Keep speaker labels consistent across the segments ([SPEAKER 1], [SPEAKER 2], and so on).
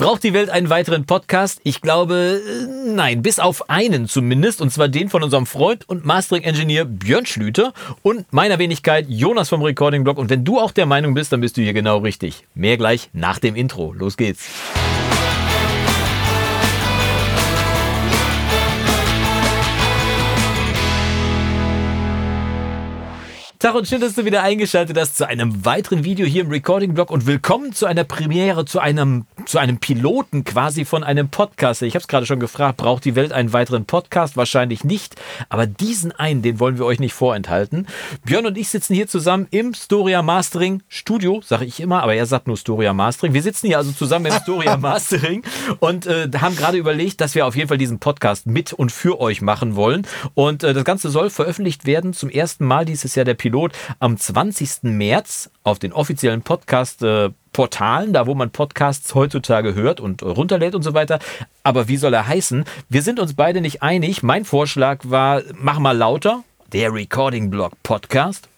[SPEAKER 1] Braucht die Welt einen weiteren Podcast? Ich glaube, äh, nein, bis auf einen zumindest, und zwar den von unserem Freund und Mastering-Engineer Björn Schlüter und meiner Wenigkeit Jonas vom Recording-Blog. Und wenn du auch der Meinung bist, dann bist du hier genau richtig. Mehr gleich nach dem Intro. Los geht's. Tag und schön, dass du wieder eingeschaltet hast zu einem weiteren Video hier im Recording-Blog und willkommen zu einer Premiere, zu einem, zu einem Piloten quasi von einem Podcast. Ich habe es gerade schon gefragt, braucht die Welt einen weiteren Podcast? Wahrscheinlich nicht, aber diesen einen, den wollen wir euch nicht vorenthalten. Björn und ich sitzen hier zusammen im Storia Mastering Studio, sage ich immer, aber er sagt nur Storia Mastering. Wir sitzen hier also zusammen im Storia Mastering und äh, haben gerade überlegt, dass wir auf jeden Fall diesen Podcast mit und für euch machen wollen. Und äh, das Ganze soll veröffentlicht werden zum ersten Mal dieses Jahr der Pilot Pilot am 20. März auf den offiziellen Podcast äh, Portalen, da wo man Podcasts heutzutage hört und runterlädt und so weiter. Aber wie soll er heißen? Wir sind uns beide nicht einig. Mein Vorschlag war, mach mal lauter, der Recording Blog Podcast.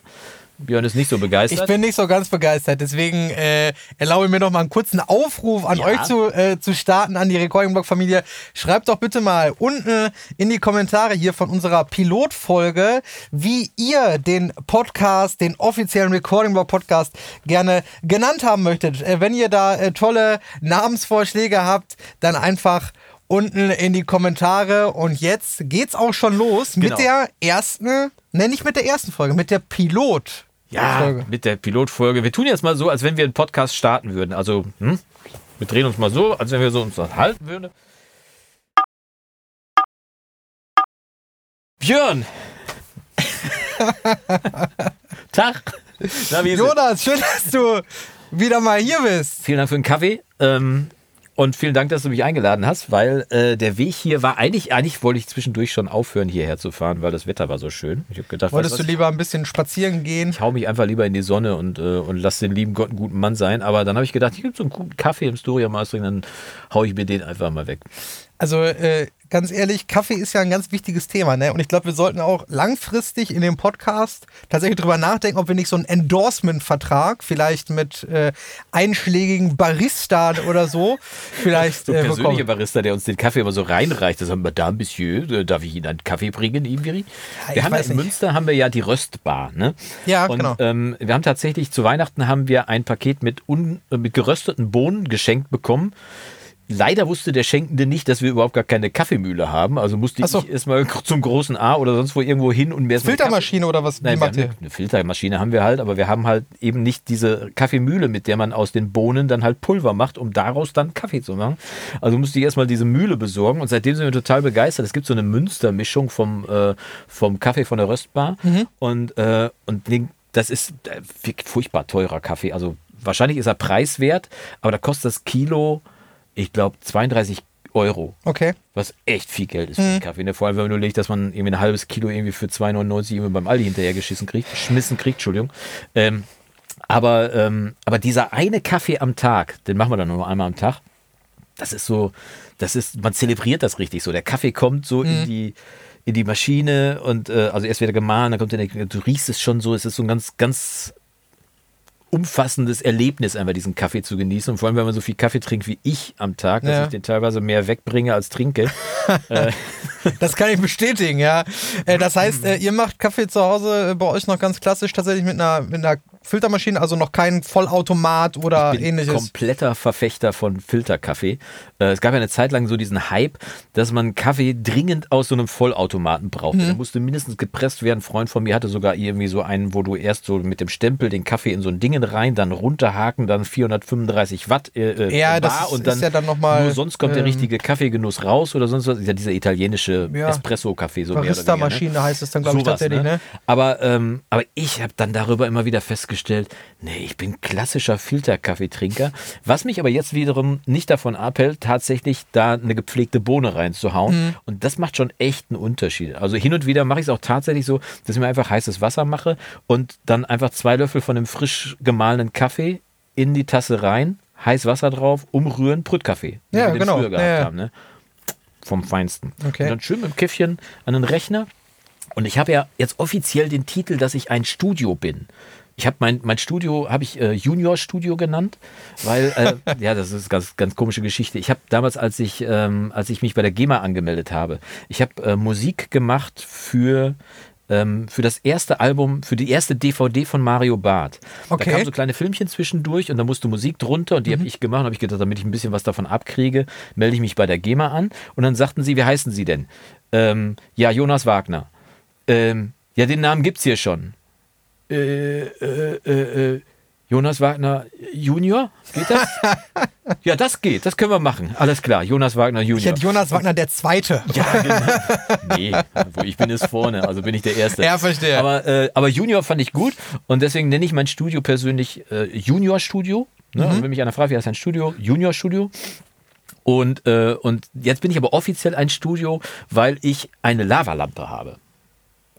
[SPEAKER 1] Björn ist nicht so begeistert.
[SPEAKER 2] Ich bin nicht so ganz begeistert, deswegen äh, erlaube mir noch mal einen kurzen Aufruf an ja. euch zu, äh, zu starten, an die Recording Blog Familie. Schreibt doch bitte mal unten in die Kommentare hier von unserer Pilotfolge, wie ihr den Podcast, den offiziellen Recording Blog Podcast gerne genannt haben möchtet. Äh, wenn ihr da äh, tolle Namensvorschläge habt, dann einfach unten in die Kommentare. Und jetzt geht's auch schon los genau. mit der ersten, ne, nicht mit der ersten Folge, mit der Pilot.
[SPEAKER 1] Ja, Folge. mit der Pilotfolge. Wir tun jetzt mal so, als wenn wir einen Podcast starten würden. Also, hm? wir drehen uns mal so, als wenn wir so uns halten würden. Björn!
[SPEAKER 2] Tag! Na, Jonas, schön, dass du wieder mal hier bist.
[SPEAKER 1] Vielen Dank für den Kaffee. Ähm, und vielen Dank, dass du mich eingeladen hast, weil äh, der Weg hier war eigentlich, eigentlich wollte ich zwischendurch schon aufhören, hierher zu fahren, weil das Wetter war so schön. Ich
[SPEAKER 2] habe gedacht, wolltest du lieber ein bisschen spazieren gehen?
[SPEAKER 1] Ich hau mich einfach lieber in die Sonne und, äh, und lass den lieben Gott einen guten Mann sein. Aber dann habe ich gedacht, hier gibt so einen guten Kaffee im Storia Mastering, dann hau ich mir den einfach mal weg.
[SPEAKER 2] Also äh, ganz ehrlich, Kaffee ist ja ein ganz wichtiges Thema, ne? Und ich glaube, wir sollten auch langfristig in dem Podcast tatsächlich drüber nachdenken, ob wir nicht so einen Endorsement-Vertrag vielleicht mit äh, einschlägigen Barista oder so vielleicht.
[SPEAKER 1] so ein äh, persönlicher Barista, der uns den Kaffee immer so reinreicht. Das haben wir da, Monsieur, äh, darf ich Ihnen einen Kaffee bringen, Ibiri? Ja, wir haben in nicht. Münster haben wir ja die Röstbar, ne?
[SPEAKER 2] Ja, Und, genau.
[SPEAKER 1] Ähm, wir haben tatsächlich zu Weihnachten haben wir ein Paket mit, un, äh, mit gerösteten Bohnen geschenkt bekommen. Leider wusste der Schenkende nicht, dass wir überhaupt gar keine Kaffeemühle haben. Also musste so. ich erstmal zum großen A oder sonst wo irgendwo hin und mehr.
[SPEAKER 2] Filtermaschine oder was?
[SPEAKER 1] Nein, eine, eine Filtermaschine haben wir halt, aber wir haben halt eben nicht diese Kaffeemühle, mit der man aus den Bohnen dann halt Pulver macht, um daraus dann Kaffee zu machen. Also musste ich erstmal diese Mühle besorgen und seitdem sind wir total begeistert. Es gibt so eine Münstermischung vom, äh, vom Kaffee von der Röstbar mhm. und, äh, und das ist äh, furchtbar teurer Kaffee. Also wahrscheinlich ist er preiswert, aber da kostet das Kilo ich glaube, 32 Euro.
[SPEAKER 2] Okay.
[SPEAKER 1] Was echt viel Geld ist für mhm. Kaffee. Ne? Vor allem, wenn man nur legt, dass man irgendwie ein halbes Kilo irgendwie für 2,99 irgendwie beim Aldi hinterher geschissen kriegt, geschmissen kriegt, Entschuldigung. Ähm, aber, ähm, aber dieser eine Kaffee am Tag, den machen wir dann nur einmal am Tag, das ist so, das ist, man zelebriert das richtig so. Der Kaffee kommt so mhm. in die in die Maschine und äh, also erst wieder gemahlen, dann kommt der, du riechst es schon so, es ist so ein ganz, ganz umfassendes Erlebnis, einfach diesen Kaffee zu genießen. Und vor allem, wenn man so viel Kaffee trinkt wie ich am Tag, dass ja. ich den teilweise mehr wegbringe als trinke.
[SPEAKER 2] Äh, das kann ich bestätigen, ja. Äh, das heißt, äh, ihr macht Kaffee zu Hause bei euch noch ganz klassisch tatsächlich mit einer, mit einer Filtermaschine, also noch kein Vollautomat oder
[SPEAKER 1] ich bin
[SPEAKER 2] ähnliches.
[SPEAKER 1] Kompletter Verfechter von Filterkaffee. Es gab ja eine Zeit lang so diesen Hype, dass man Kaffee dringend aus so einem Vollautomaten brauchte. Mhm. Der musste mindestens gepresst werden. Ein Freund von mir hatte sogar irgendwie so einen, wo du erst so mit dem Stempel den Kaffee in so ein Ding rein, dann runterhaken, dann 435 Watt
[SPEAKER 2] äh, ja, das
[SPEAKER 1] und dann,
[SPEAKER 2] ist ja dann noch mal,
[SPEAKER 1] nur sonst kommt ähm, der richtige Kaffeegenuss raus oder sonst was. Ist ja dieser italienische ja, Espresso-Kaffee so
[SPEAKER 2] Barista-Maschine ne? heißt es dann, glaube ich, tatsächlich. Ne? ne?
[SPEAKER 1] Aber, ähm, aber ich habe dann darüber immer wieder festgestellt, nee, ich bin klassischer Filterkaffeetrinker. Was mich aber jetzt wiederum nicht davon abhält, tatsächlich da eine gepflegte Bohne reinzuhauen. Mhm. Und das macht schon echt einen Unterschied. Also hin und wieder mache ich es auch tatsächlich so, dass ich mir einfach heißes Wasser mache und dann einfach zwei Löffel von dem frisch gemahlenen Kaffee in die Tasse rein, heiß Wasser drauf, umrühren, Brütkaffee.
[SPEAKER 2] Ja, genau. Früher gehabt
[SPEAKER 1] ja. haben, ne? Vom Feinsten. Okay. Und dann schön mit dem Käffchen an den Rechner. Und ich habe ja jetzt offiziell den Titel, dass ich ein Studio bin. Ich habe mein, mein Studio, habe ich äh, Junior-Studio genannt, weil, äh, ja, das ist ganz, ganz komische Geschichte. Ich habe damals, als ich, ähm, als ich mich bei der GEMA angemeldet habe, ich habe äh, Musik gemacht für ähm, für das erste Album, für die erste DVD von Mario Barth.
[SPEAKER 2] Okay.
[SPEAKER 1] Da kamen so kleine Filmchen zwischendurch und da musste Musik drunter und die habe ich gemacht und habe ich gedacht, damit ich ein bisschen was davon abkriege, melde ich mich bei der GEMA an und dann sagten sie, wie heißen Sie denn? Ähm, ja, Jonas Wagner. Ähm, ja, den Namen gibt's hier schon. Äh, äh, äh, äh, Jonas Wagner Junior? Geht das? ja, das geht. Das können wir machen. Alles klar. Jonas Wagner Junior.
[SPEAKER 2] Ich hätte Jonas Wagner der Zweite.
[SPEAKER 1] Ja, genau. Nee, wo ich bin es vorne, also bin ich der Erste.
[SPEAKER 2] Ja, verstehe.
[SPEAKER 1] Aber, äh, aber Junior fand ich gut und deswegen nenne ich mein Studio persönlich äh, Junior Studio. Ne? Und wenn mich einer fragt, wie heißt ein Studio? Junior Studio. Und, äh, und jetzt bin ich aber offiziell ein Studio, weil ich eine Lavalampe habe.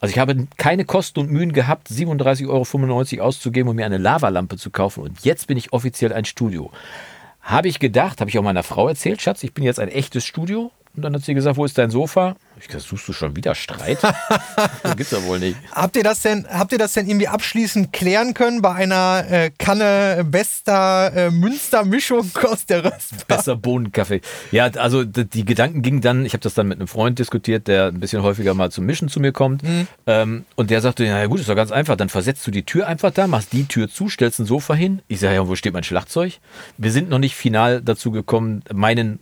[SPEAKER 1] Also ich habe keine Kosten und Mühen gehabt, 37,95 Euro auszugeben, um mir eine Lavalampe zu kaufen. Und jetzt bin ich offiziell ein Studio. Habe ich gedacht, habe ich auch meiner Frau erzählt, Schatz, ich bin jetzt ein echtes Studio. Und dann hat sie gesagt, wo ist dein Sofa? Ich suchst du schon wieder Streit? das gibt's ja wohl nicht.
[SPEAKER 2] Habt ihr das denn, habt ihr das denn irgendwie abschließend klären können bei einer äh, Kanne bester äh, Münstermischung aus der Röstbar?
[SPEAKER 1] Besser Bohnenkaffee. Ja, also die Gedanken gingen dann, ich habe das dann mit einem Freund diskutiert, der ein bisschen häufiger mal zum Mischen zu mir kommt. Ähm, und der sagte, ja gut, ist doch ganz einfach, dann versetzt du die Tür einfach da, machst die Tür zu, stellst ein Sofa hin. Ich sage, ja, wo steht mein Schlagzeug? Wir sind noch nicht final dazu gekommen, meinen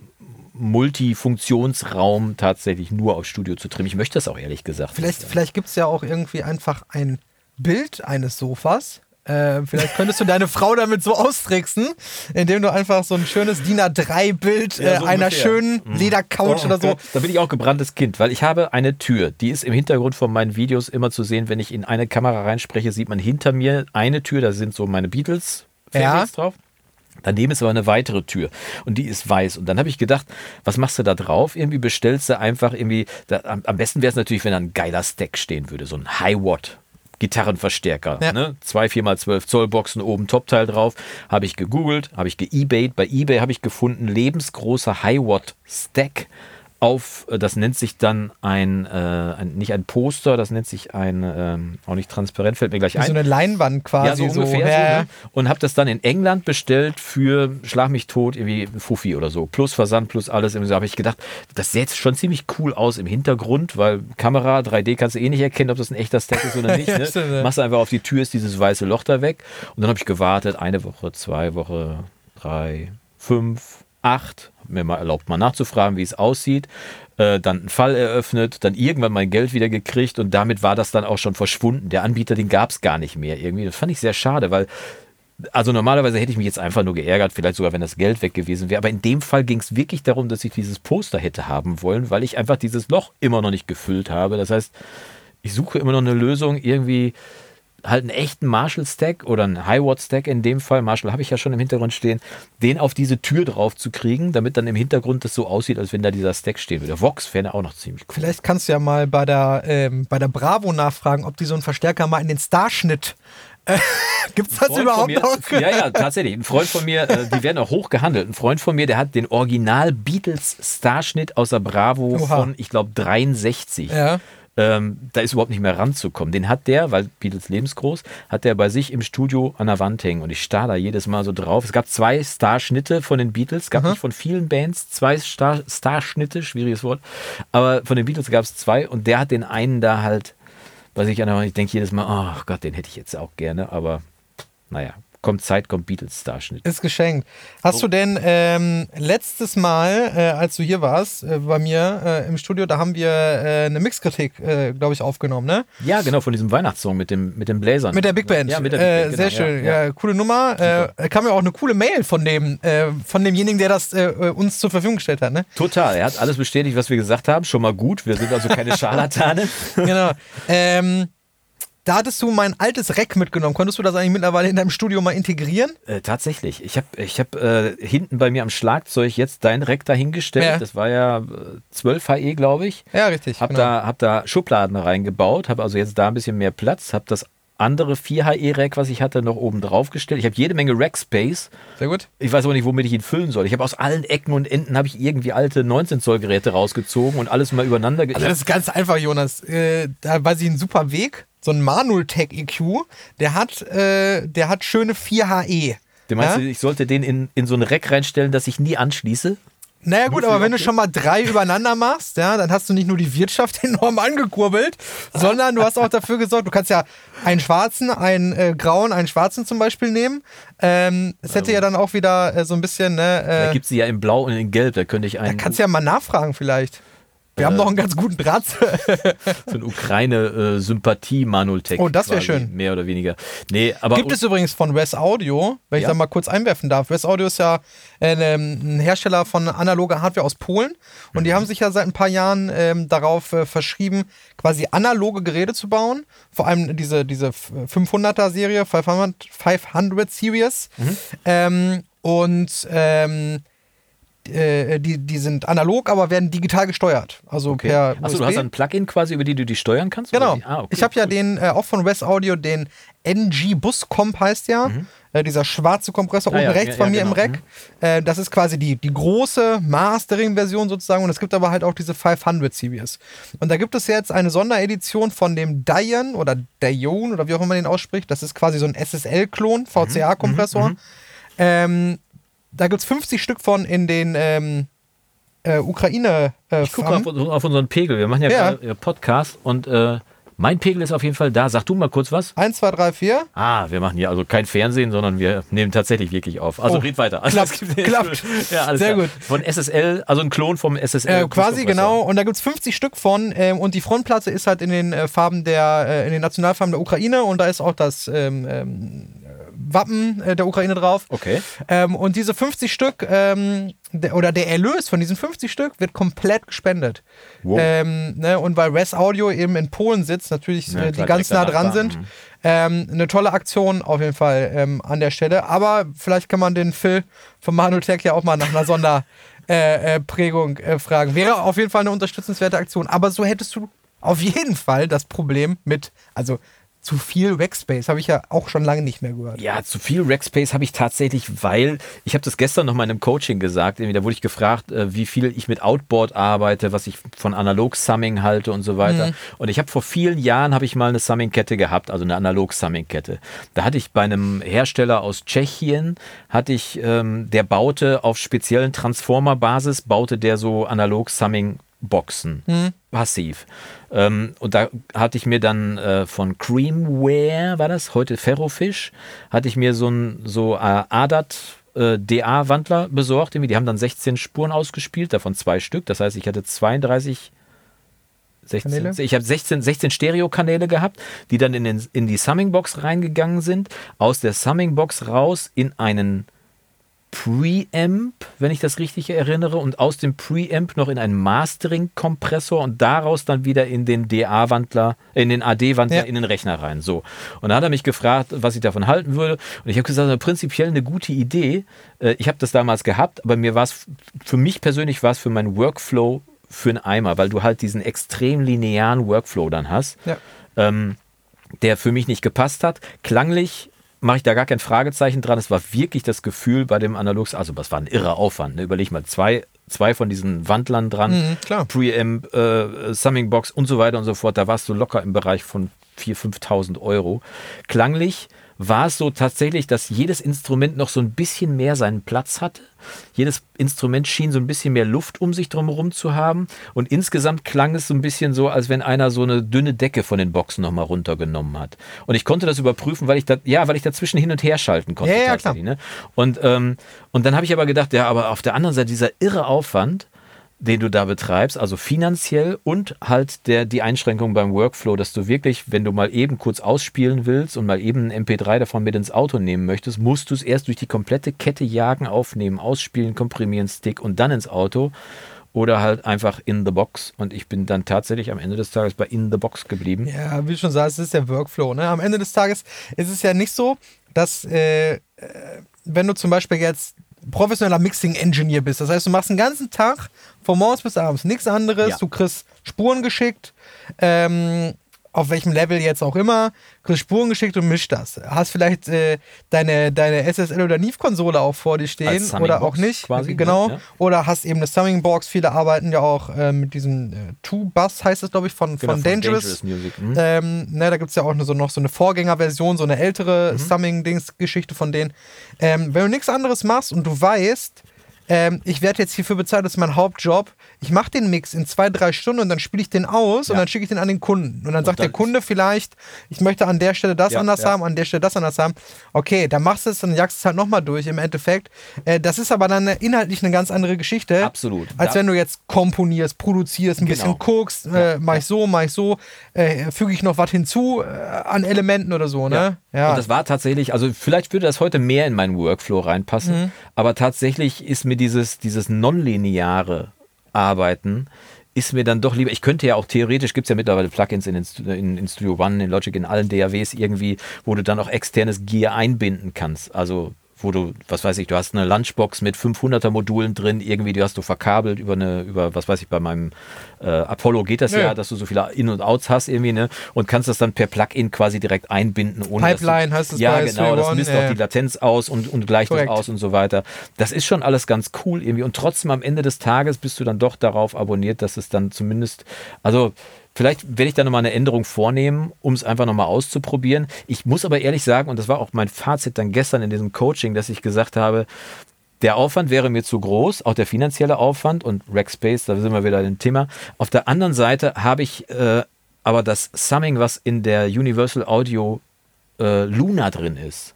[SPEAKER 1] Multifunktionsraum tatsächlich nur aufs Studio zu trimmen. Ich möchte das auch ehrlich gesagt.
[SPEAKER 2] Vielleicht,
[SPEAKER 1] nicht.
[SPEAKER 2] vielleicht gibt es ja auch irgendwie einfach ein Bild eines Sofas. Äh, vielleicht könntest du deine Frau damit so austricksen, indem du einfach so ein schönes DIN A3-Bild
[SPEAKER 1] Ja,
[SPEAKER 2] äh,
[SPEAKER 1] so
[SPEAKER 2] einer
[SPEAKER 1] ungefähr.
[SPEAKER 2] schönen Ledercouch oder so.
[SPEAKER 1] Da bin ich auch gebranntes Kind, weil ich habe eine Tür, die ist im Hintergrund von meinen Videos immer zu sehen. Wenn ich in eine Kamera reinspreche, sieht man hinter mir eine Tür, da sind so meine Beatles
[SPEAKER 2] Ja.
[SPEAKER 1] drauf. Daneben ist aber eine weitere Tür und die ist weiß. Und dann habe ich gedacht, was machst du da drauf? Irgendwie bestellst du einfach irgendwie, da, am, am besten wäre es natürlich, wenn da ein geiler Stack stehen würde, so ein High-Watt. Gitarrenverstärker,
[SPEAKER 2] Ja.
[SPEAKER 1] ne? zwei 4x12 Zoll Boxen oben Topteil drauf, habe ich gegoogelt, habe ich geebayt, bei eBay habe ich gefunden lebensgroßer High-Watt Stack auf, äh, das nennt sich dann ein, äh, ein nicht ein Poster, das nennt sich ein, ähm, auch nicht transparent, fällt mir gleich ein.
[SPEAKER 2] so eine Leinwand quasi.
[SPEAKER 1] Ja, so ungefähr. so, ne? Und habe das dann in England bestellt für Schlag mich tot, irgendwie Fuffi oder so. Plus Versand, plus alles. Da habe ich gedacht, das sähe jetzt schon ziemlich cool aus im Hintergrund, weil Kamera, 3D kannst du eh nicht erkennen, ob das ein echter Stack ist oder nicht.
[SPEAKER 2] Ja,
[SPEAKER 1] ne?
[SPEAKER 2] stimmt, ja.
[SPEAKER 1] Machst du einfach auf die Tür, ist dieses weiße Loch da weg. Und dann habe ich gewartet, eine Woche, zwei Woche, drei, fünf, acht. Mir mal erlaubt, mal nachzufragen, wie es aussieht. Äh, dann einen Fall eröffnet, dann irgendwann mein Geld wieder gekriegt und damit war das dann auch schon verschwunden. Der Anbieter, den gab es gar nicht mehr irgendwie. Das fand ich sehr schade, weil also normalerweise hätte ich mich jetzt einfach nur geärgert, vielleicht sogar, wenn das Geld weg gewesen wäre. Aber in dem Fall ging es wirklich darum, dass ich dieses Poster hätte haben wollen, weil ich einfach dieses Loch immer noch nicht gefüllt habe. Das heißt, ich suche immer noch eine Lösung, irgendwie halt einen echten Marshall-Stack oder einen High-Watt-Stack in dem Fall, Marshall habe ich ja schon im Hintergrund stehen, den auf diese Tür drauf zu kriegen, damit dann im Hintergrund das so aussieht, als wenn da dieser Stack stehen würde. Vox wäre auch noch ziemlich cool.
[SPEAKER 2] Vielleicht kannst du ja mal bei der, ähm, bei der Bravo nachfragen, ob die so einen Verstärker mal in den Starschnitt. Äh, Gibt es das überhaupt
[SPEAKER 1] mir,
[SPEAKER 2] noch?
[SPEAKER 1] Ja, ja, tatsächlich. Ein Freund von mir, äh, die werden auch hoch gehandelt. Ein Freund von mir, der hat den Original Beatles Starschnitt aus der Bravo
[SPEAKER 2] Oha.
[SPEAKER 1] von, ich glaube, 63.
[SPEAKER 2] Ja.
[SPEAKER 1] Ähm, da ist überhaupt nicht mehr ranzukommen. Den hat der, weil Beatles lebensgroß, hat der bei sich im Studio an der Wand hängen. Und ich starr da jedes Mal so drauf. Es gab zwei Starschnitte von den Beatles, gab nicht von vielen Bands zwei Star Starschnitte, schwieriges Wort, aber von den Beatles gab es zwei. Und der hat den einen da halt, was ich an der Wand, ich denke jedes Mal, oh Gott, den hätte ich jetzt auch gerne, aber naja, kommt Zeit, kommt Beatles Starschnitt.
[SPEAKER 2] Ist geschenkt. Hast
[SPEAKER 1] Oh.
[SPEAKER 2] du denn ähm, letztes Mal, äh, als du hier warst, äh, bei mir äh, im Studio, da haben wir äh, eine Mixkritik, äh, glaube ich, aufgenommen, ne?
[SPEAKER 1] Ja, genau, von diesem Weihnachtssong mit dem, mit dem Bläsern.
[SPEAKER 2] Mit der Big Band.
[SPEAKER 1] Ja, mit der Big Band,
[SPEAKER 2] äh,
[SPEAKER 1] genau,
[SPEAKER 2] Sehr schön,
[SPEAKER 1] ja,
[SPEAKER 2] ja, coole Nummer. Kam ja auch eine coole Mail von dem, von demjenigen, der das uns zur Verfügung gestellt hat, ne?
[SPEAKER 1] Total, er hat alles bestätigt, was wir gesagt haben. Schon mal gut, wir sind also keine Scharlatane.
[SPEAKER 2] genau. Ähm, da hattest du mein altes Rack mitgenommen. Konntest du das eigentlich mittlerweile in deinem Studio mal integrieren?
[SPEAKER 1] Äh, tatsächlich. Ich habe ich hab, äh, hinten bei mir am Schlagzeug jetzt dein Rack dahingestellt.
[SPEAKER 2] Ja.
[SPEAKER 1] Das war ja äh, 12 HE, glaube ich.
[SPEAKER 2] Ja, richtig.
[SPEAKER 1] Hab,
[SPEAKER 2] genau.
[SPEAKER 1] da, hab da Schubladen reingebaut, habe also jetzt da ein bisschen mehr Platz, habe das andere 4HE-Rack, was ich hatte, noch oben drauf gestellt. Ich habe jede Menge Rack-Space.
[SPEAKER 2] Sehr gut.
[SPEAKER 1] Ich weiß aber nicht, womit ich ihn füllen soll. Ich habe aus allen Ecken und Enden habe ich irgendwie alte 19-Zoll-Geräte rausgezogen und alles mal übereinander.
[SPEAKER 2] Also das ist ganz einfach, Jonas. Äh, da weiß ich einen super Weg. So ein Manultech EQ, der hat, äh, der hat schöne 4HE.
[SPEAKER 1] Du meinst,
[SPEAKER 2] Ja?
[SPEAKER 1] ich sollte den in, in so ein Rack reinstellen, das ich nie anschließe?
[SPEAKER 2] Naja gut, aber wenn du schon mal drei übereinander machst, ja, dann hast du nicht nur die Wirtschaft enorm angekurbelt, sondern du hast auch dafür gesorgt, du kannst ja einen schwarzen, einen äh, grauen, einen schwarzen zum Beispiel nehmen. Ähm, es hätte ja dann auch wieder äh, so ein bisschen, ne,
[SPEAKER 1] Da
[SPEAKER 2] äh,
[SPEAKER 1] gibt es sie ja in Blau und in Gelb. Da könnte ich
[SPEAKER 2] da
[SPEAKER 1] einen,
[SPEAKER 2] kannst du ja mal nachfragen vielleicht. Wir haben noch einen ganz guten Draht.
[SPEAKER 1] so einen Ukraine-Sympathie-Manultech.
[SPEAKER 2] Oh, das wär
[SPEAKER 1] quasi,
[SPEAKER 2] schön.
[SPEAKER 1] Mehr oder weniger. Nee, aber.
[SPEAKER 2] Gibt es übrigens von Wes Audio, wenn ich
[SPEAKER 1] Ja.
[SPEAKER 2] da mal kurz einwerfen darf. Wes Audio ist ja äh, ein Hersteller von analoger Hardware aus Polen und
[SPEAKER 1] Mhm.
[SPEAKER 2] die haben sich ja seit ein paar Jahren ähm, darauf äh, verschrieben, quasi analoge Geräte zu bauen. Vor allem diese, diese 500er Serie, 500, 500 Series.
[SPEAKER 1] Mhm.
[SPEAKER 2] Ähm, und ähm, äh, die, die sind analog, aber werden digital gesteuert. Also
[SPEAKER 1] okay.
[SPEAKER 2] per
[SPEAKER 1] Achso, du hast ein Plugin quasi, über die du die steuern kannst?
[SPEAKER 2] Genau.
[SPEAKER 1] Ah, okay.
[SPEAKER 2] Ich habe ja den, äh, auch von West Audio, den NG Bus Comp heißt ja. Äh, dieser schwarze Kompressor
[SPEAKER 1] Mhm. Ah,
[SPEAKER 2] oben
[SPEAKER 1] ja,
[SPEAKER 2] rechts
[SPEAKER 1] ja,
[SPEAKER 2] bei
[SPEAKER 1] ja,
[SPEAKER 2] mir
[SPEAKER 1] genau.
[SPEAKER 2] im Rack. Äh, das ist quasi die, die große Mastering-Version sozusagen. Und es gibt aber halt auch diese 500 Series. Und da gibt es jetzt eine Sonderedition von dem Dion oder Dion oder wie auch immer man den ausspricht. Das ist quasi so ein SSL-Klon,
[SPEAKER 1] Mhm.
[SPEAKER 2] VCA-Kompressor. Ähm, da gibt es 50 Stück von in den ähm, äh, Ukraine. Äh,
[SPEAKER 1] Ich gucke auf, auf unseren Pegel. Wir machen ja,
[SPEAKER 2] Ja.
[SPEAKER 1] gerade Podcast und äh, mein Pegel ist auf jeden Fall da. Sag du mal kurz was.
[SPEAKER 2] 1, 2, 3, 4.
[SPEAKER 1] Ah, wir machen hier also kein Fernsehen, sondern wir nehmen tatsächlich wirklich auf. Also
[SPEAKER 2] Oh,
[SPEAKER 1] red weiter. Also,
[SPEAKER 2] klappt, klappt.
[SPEAKER 1] Ja, alles
[SPEAKER 2] Sehr
[SPEAKER 1] klar.
[SPEAKER 2] gut.
[SPEAKER 1] Von SSL, also ein Klon vom SSL.
[SPEAKER 2] Äh, quasi genau. Und da gibt es 50 Stück von. Ähm, und die Frontplatte ist halt in den äh, Farben der, äh, in den Nationalfarben der Ukraine. Und da ist auch das ähm, ähm, Wappen äh, der Ukraine drauf.
[SPEAKER 1] Okay.
[SPEAKER 2] Ähm, und diese 50 Stück, ähm, der, oder der Erlös von diesen 50 Stück wird komplett gespendet.
[SPEAKER 1] Wow.
[SPEAKER 2] Ähm, ne, und weil Res Audio eben in Polen sitzt, natürlich
[SPEAKER 1] Ja,
[SPEAKER 2] äh,
[SPEAKER 1] klar,
[SPEAKER 2] die ganz nah dran sind. Ähm, eine tolle Aktion auf jeden Fall ähm, an der Stelle. Aber vielleicht kann man den Phil von Manutech ja auch mal nach einer Sonderprägung äh, äh, Prägung, äh, fragen. Wäre auf jeden Fall eine unterstützenswerte Aktion. Aber so hättest du auf jeden Fall das Problem mit, also zu viel Rackspace habe ich ja auch schon lange nicht mehr gehört.
[SPEAKER 1] Ja, zu viel Rackspace habe ich tatsächlich, weil ich habe das gestern noch mal in einem Coaching gesagt. Da wurde ich gefragt, äh, wie viel ich mit Outboard arbeite, was ich von Analog-Summing halte und so weiter. Und ich habe vor vielen Jahren habe ich mal eine Summing-Kette gehabt, also eine Analog-Summing-Kette. Da hatte ich bei einem Hersteller aus Tschechien, hatte ich, ähm, der baute auf speziellen Transformer-Basis, baute der so Analog-Summing Boxen. Passiv. Ähm, und da hatte ich mir dann äh, von Creamware, war das, heute Ferrofish, hatte ich mir so ein so äh, ADAT äh, DA-Wandler besorgt. Irgendwie. Die haben dann 16 Spuren ausgespielt, davon zwei Stück. Das heißt, ich hatte 32 16,
[SPEAKER 2] Kanäle?
[SPEAKER 1] ich habe 16, 16 Stereo-Kanäle gehabt, die dann in, den, in die Summing-Box reingegangen sind. Aus der Summing-Box raus in einen Preamp, wenn ich das richtig erinnere, und aus dem Preamp noch in einen Mastering-Kompressor und daraus dann wieder in den DA-Wandler, in den AD-Wandler
[SPEAKER 2] Ja.
[SPEAKER 1] in den Rechner rein. So. Und da hat er mich gefragt, was ich davon halten würde. Und ich habe gesagt, na, prinzipiell eine gute Idee. Äh, Ich habe das damals gehabt, aber mir war es, für mich persönlich war es für meinen Workflow für einen Eimer, weil du halt diesen extrem linearen Workflow dann hast
[SPEAKER 2] Ja.
[SPEAKER 1] ähm, der für mich nicht gepasst hat. Klanglich mache ich da gar kein Fragezeichen dran. Es war wirklich das Gefühl bei dem Analogs, also das war ein irrer Aufwand. Ne? Überleg mal, zwei, zwei von diesen Wandlern dran,
[SPEAKER 2] Mhm, klar.
[SPEAKER 1] Preamp, äh, Summing Box und so weiter und so fort. Da warst du locker im Bereich von 4.000, 5.000 Euro. Klanglich war es so tatsächlich, dass jedes Instrument noch so ein bisschen mehr seinen Platz hatte. Jedes Instrument schien so ein bisschen mehr Luft um sich drumherum zu haben. Und insgesamt klang es so ein bisschen so, als wenn einer so eine dünne Decke von den Boxen nochmal runtergenommen hat. Und ich konnte das überprüfen, weil ich da, ja, weil ich dazwischen hin und her schalten konnte.
[SPEAKER 2] Ja, ja,
[SPEAKER 1] tatsächlich, Ne? Und, ähm, und dann habe ich aber gedacht, ja, aber auf der anderen Seite dieser irre Aufwand, den du da betreibst, also finanziell und halt der, die Einschränkung beim Workflow, dass du wirklich, wenn du mal eben kurz ausspielen willst und mal eben ein MP3 davon mit ins Auto nehmen möchtest, musst du es erst durch die komplette Kette jagen, aufnehmen, ausspielen, komprimieren, Stick und dann ins Auto oder halt einfach in the box. Und ich bin dann tatsächlich am Ende des Tages bei in the box geblieben.
[SPEAKER 2] Ja, wie schon sagst, es ist der Workflow. Ne? Am Ende des Tages ist es ja nicht so, dass äh, äh, wenn du zum Beispiel jetzt professioneller Mixing-Engineer bist, das heißt, du machst den ganzen Tag von morgens bis abends nichts anderes,
[SPEAKER 1] Ja.
[SPEAKER 2] du kriegst Spuren geschickt, ähm, auf welchem Level jetzt auch immer, kriegst Spuren geschickt und mischst das. Hast vielleicht äh, deine, deine SSL oder Neve-Konsole auch vor dir stehen oder auch nicht.
[SPEAKER 1] Quasi,
[SPEAKER 2] genau.
[SPEAKER 1] Ja.
[SPEAKER 2] Oder hast eben eine Summing-Box. Viele arbeiten ja auch äh, mit diesem äh, Two-Bus, heißt es, glaube ich, von,
[SPEAKER 1] Genau,
[SPEAKER 2] von
[SPEAKER 1] von
[SPEAKER 2] Dangerous.
[SPEAKER 1] Music. Mhm.
[SPEAKER 2] Ähm, ne, da gibt es ja auch so, noch so eine Vorgängerversion, so eine ältere
[SPEAKER 1] Mhm.
[SPEAKER 2] Summing-Dings-Geschichte von denen. Ähm, wenn du nichts anderes machst und du weißt, ähm, ich werde jetzt hierfür bezahlt, das ist mein Hauptjob, ich mache den Mix in zwei, drei Stunden und dann spiele ich den aus und
[SPEAKER 1] Ja.
[SPEAKER 2] dann schicke ich den an den Kunden. Und dann sagt
[SPEAKER 1] dann
[SPEAKER 2] der Kunde vielleicht, ich möchte an der Stelle das
[SPEAKER 1] Ja,
[SPEAKER 2] anders
[SPEAKER 1] ja.
[SPEAKER 2] haben, an der Stelle das anders haben. Okay, dann machst du es, dann jagst du es halt nochmal durch im Endeffekt. Äh, das ist aber dann inhaltlich eine ganz andere Geschichte.
[SPEAKER 1] Absolut.
[SPEAKER 2] Als wenn du jetzt komponierst, produzierst, ein
[SPEAKER 1] Genau.
[SPEAKER 2] bisschen guckst, äh, mach ich so, mach ich so, äh, füge ich noch was hinzu äh, an Elementen oder so, ne? Ja.
[SPEAKER 1] Und das war tatsächlich, also vielleicht würde das heute mehr in meinen Workflow reinpassen,
[SPEAKER 2] Mhm.
[SPEAKER 1] aber tatsächlich ist mir dieses, dieses nonlineare Arbeiten ist mir dann doch lieber, ich könnte ja auch theoretisch, gibt es ja mittlerweile Plugins in, in, in Studio One, in Logic, in allen DAWs irgendwie, wo du dann auch externes Gear einbinden kannst. Also wo du, was weiß ich, du hast eine Lunchbox mit 500er Modulen drin, irgendwie, die hast du verkabelt über eine, über, was weiß ich, bei meinem äh, Apollo geht das ja.
[SPEAKER 2] Ja.
[SPEAKER 1] dass du so viele In- und Outs hast irgendwie, ne, und kannst das dann per Plugin quasi direkt einbinden, ohne
[SPEAKER 2] Pipeline
[SPEAKER 1] dass
[SPEAKER 2] heißt
[SPEAKER 1] du,
[SPEAKER 2] es
[SPEAKER 1] Ja, genau, das misst
[SPEAKER 2] ja,
[SPEAKER 1] auch die Latenz aus und, und gleicht
[SPEAKER 2] Korrekt.
[SPEAKER 1] das aus und so weiter. Das ist schon alles ganz cool irgendwie und trotzdem am Ende des Tages bist du dann doch darauf abonniert, dass es dann zumindest, also Vielleicht werde ich da nochmal eine Änderung vornehmen, um es einfach nochmal auszuprobieren. Ich muss aber ehrlich sagen, und das war auch mein Fazit dann gestern in diesem Coaching, dass ich gesagt habe, der Aufwand wäre mir zu groß, auch der finanzielle Aufwand und Rackspace, da sind wir wieder im Thema. Auf der anderen Seite habe ich äh, aber das Summing, was in der Universal Audio äh, Luna drin ist.